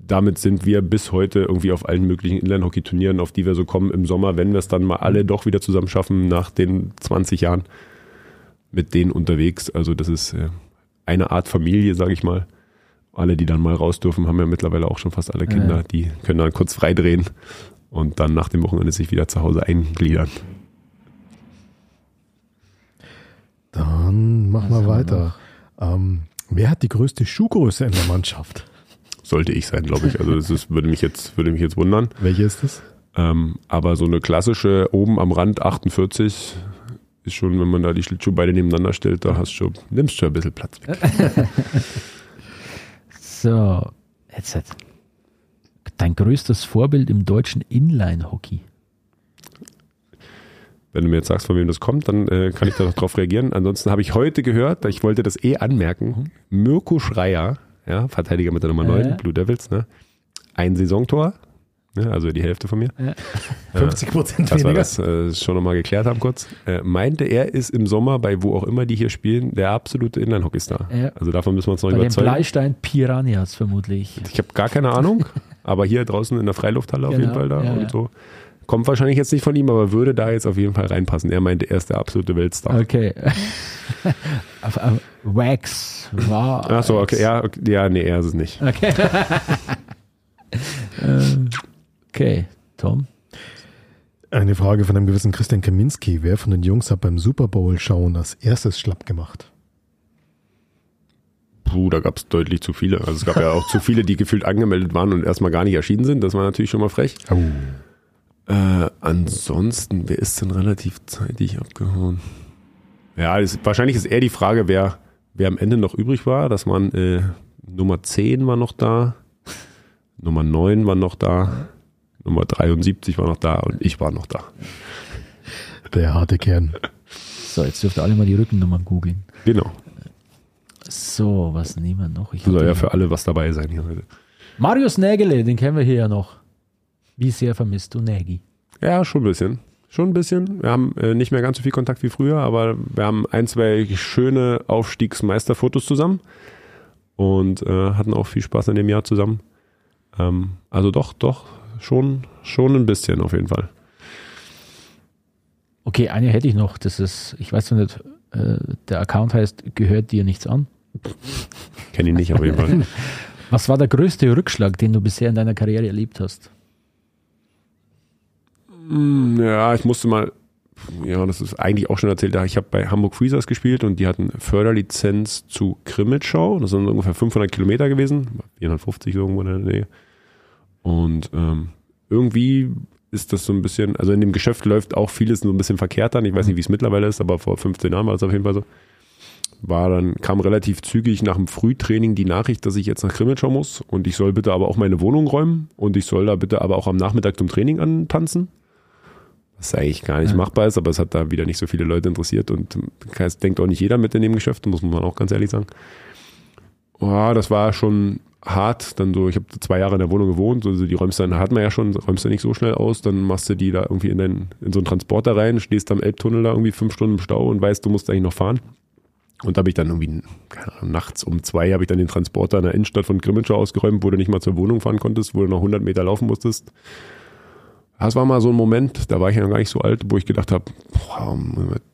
damit sind wir bis heute irgendwie auf allen möglichen Inline-Hockey-Turnieren, auf die wir so kommen im Sommer, wenn wir es dann mal alle doch wieder zusammen schaffen nach den 20 Jahren mit denen unterwegs. Also das ist äh, eine Art Familie, sage ich mal. Alle, die dann mal raus dürfen, haben ja mittlerweile auch schon fast alle Kinder. Die können dann kurz freidrehen und dann nach dem Wochenende sich wieder zu Hause eingliedern. Dann machen wir weiter. Ähm, wer hat die größte Schuhgröße in der Mannschaft? Sollte ich sein, glaube ich. Also das ist, würde mich jetzt, würde mich jetzt wundern. Welche ist das? Ähm, aber so eine klassische oben am Rand 48 ist schon, wenn man da die Schlittschuhbeine nebeneinander stellt, da hast du schon, nimmst schon ein bisschen Platz weg. So, jetzt hat dein größtes Vorbild im deutschen Inline-Hockey. Wenn du mir jetzt sagst, von wem das kommt, dann äh, kann ich da noch drauf reagieren. Ansonsten habe ich heute gehört, ich wollte das eh anmerken, Mirko Schreier, ja, Verteidiger mit der Nummer 9, Äh. Blue Devils, ne? ein Saisontor, ne? also die Hälfte von mir. 50 Prozent Dass wir weniger. das äh, schon nochmal geklärt haben kurz. Äh, meinte, er ist im Sommer bei wo auch immer die hier spielen, der absolute Inline-Hockey-Star. Ja. Also davon müssen wir uns noch Bei den überzeugen. Bleistein Piranhas vermutlich. Ich habe gar keine Ahnung, aber hier draußen in der Freilufthalle auf Genau, jeden Fall da ja, und ja. so. Kommt wahrscheinlich jetzt nicht von ihm, aber würde da jetzt auf jeden Fall reinpassen. Er meinte, er ist der absolute Weltstar. Okay. Wax war. Ach so, okay, ja, okay, ja, nee, er ist es nicht. Okay. Ähm, okay, Tom. Eine Frage von einem gewissen Christian Kaminski. Wer von den Jungs hat beim Super Bowl schauen als erstes schlapp gemacht? Puh, da gab es deutlich zu viele. Also es gab ja auch zu viele, die gefühlt angemeldet waren und erstmal gar nicht erschienen sind. Das war natürlich schon mal frech. Oh. Äh, ansonsten, wer ist denn relativ zeitig abgehauen? Ja, es, wahrscheinlich ist eher die Frage, wer, wer am Ende noch übrig war. Das waren äh, Nummer 10 war noch da, Nummer 9 war noch da, Nummer 73 war noch da und ich war noch da. Der harte Kern. So, jetzt dürft ihr alle mal die Rückennummern googeln. Genau. So, was nehmen wir noch? Ich Soll ja für alle was dabei sein hier heute. Marius Nägele, den kennen wir hier ja noch. Wie sehr vermisst du Nägi? Ja, schon ein bisschen. Schon ein bisschen. Wir haben äh, nicht mehr ganz so viel Kontakt wie früher, aber wir haben ein, zwei schöne Aufstiegsmeisterfotos zusammen und äh, hatten auch viel Spaß in dem Jahr zusammen. Ähm, also doch, doch, schon, schon ein bisschen auf jeden Fall. Okay, eine hätte ich noch. Das ist, ich weiß noch nicht, äh, der Account heißt, gehört dir nichts an. Kenne ich nicht auf jeden Fall. Was war der größte Rückschlag, den du bisher in deiner Karriere erlebt hast? Hm, Ja, ich musste mal, ja, das ist eigentlich auch schon erzählt, ich habe bei Hamburg Freezers gespielt und die hatten Förderlizenz zu Krimitschau. Das sind ungefähr 500 Kilometer gewesen, 450 irgendwo in der Nähe. Und ähm, irgendwie ist das so ein bisschen, also in dem Geschäft läuft auch vieles so ein bisschen verkehrt an. Ich weiß nicht, wie es mittlerweile ist, aber vor 15 Jahren war das auf jeden Fall so. War dann, kam relativ zügig nach dem Frühtraining die Nachricht, dass ich jetzt nach Krimitschau muss und ich soll bitte aber auch meine Wohnung räumen und ich soll da bitte aber auch am Nachmittag zum Training antanzen. Was eigentlich gar nicht Ja. machbar ist, aber es hat da wieder nicht so viele Leute interessiert und es denkt auch nicht jeder mit in dem Geschäft, muss man auch ganz ehrlich sagen. Ja, das war schon hart. Dann so, ich habe zwei Jahre in der Wohnung gewohnt, also die räumst dann, hat man ja schon, räumst du nicht so schnell aus, dann machst du die da irgendwie in, dein, in so einen Transporter rein, stehst am Elbtunnel da irgendwie fünf Stunden im Stau und weißt, du musst eigentlich noch fahren. Und da habe ich dann irgendwie, keine Ahnung, nachts um zwei habe ich dann den Transporter in der Innenstadt von Grimmitschau ausgeräumt, wo du nicht mal zur Wohnung fahren konntest, wo du noch 100 Meter laufen musstest. Das war mal so ein Moment, da war ich ja noch gar nicht so alt, wo ich gedacht habe, boah,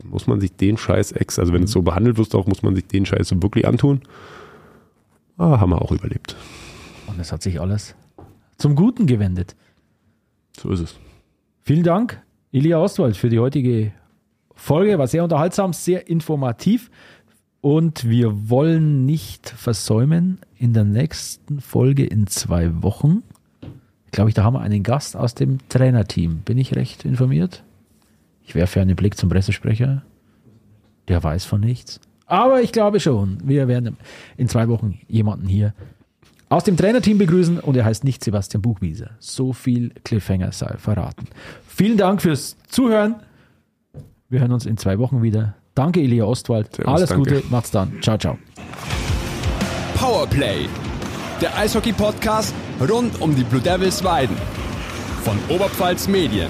muss man sich den Scheiß ex, also wenn es so behandelt wirst, auch muss man sich den Scheiß so wirklich antun. Ah, haben wir auch überlebt. Und es hat sich alles zum Guten gewendet. So ist es. Vielen Dank, Elia Ostwald, für die heutige Folge. War sehr unterhaltsam, sehr informativ. Und wir wollen nicht versäumen, in der nächsten Folge in zwei Wochen, glaube ich, da haben wir einen Gast aus dem Trainerteam. Bin ich recht informiert? Ich werfe einen Blick zum Pressesprecher. Der weiß von nichts. Aber ich glaube schon, wir werden in zwei Wochen jemanden hier aus dem Trainerteam begrüßen und er heißt nicht Sebastian Buchwieser. So viel Cliffhanger sei verraten. Vielen Dank fürs Zuhören. Wir hören uns in zwei Wochen wieder. Danke, Elia Ostwald. Servus, Alles danke. Gute, macht's dann. Ciao, ciao. Powerplay, der Eishockey-Podcast rund um die Blue Devils Weiden von Oberpfalz Medien.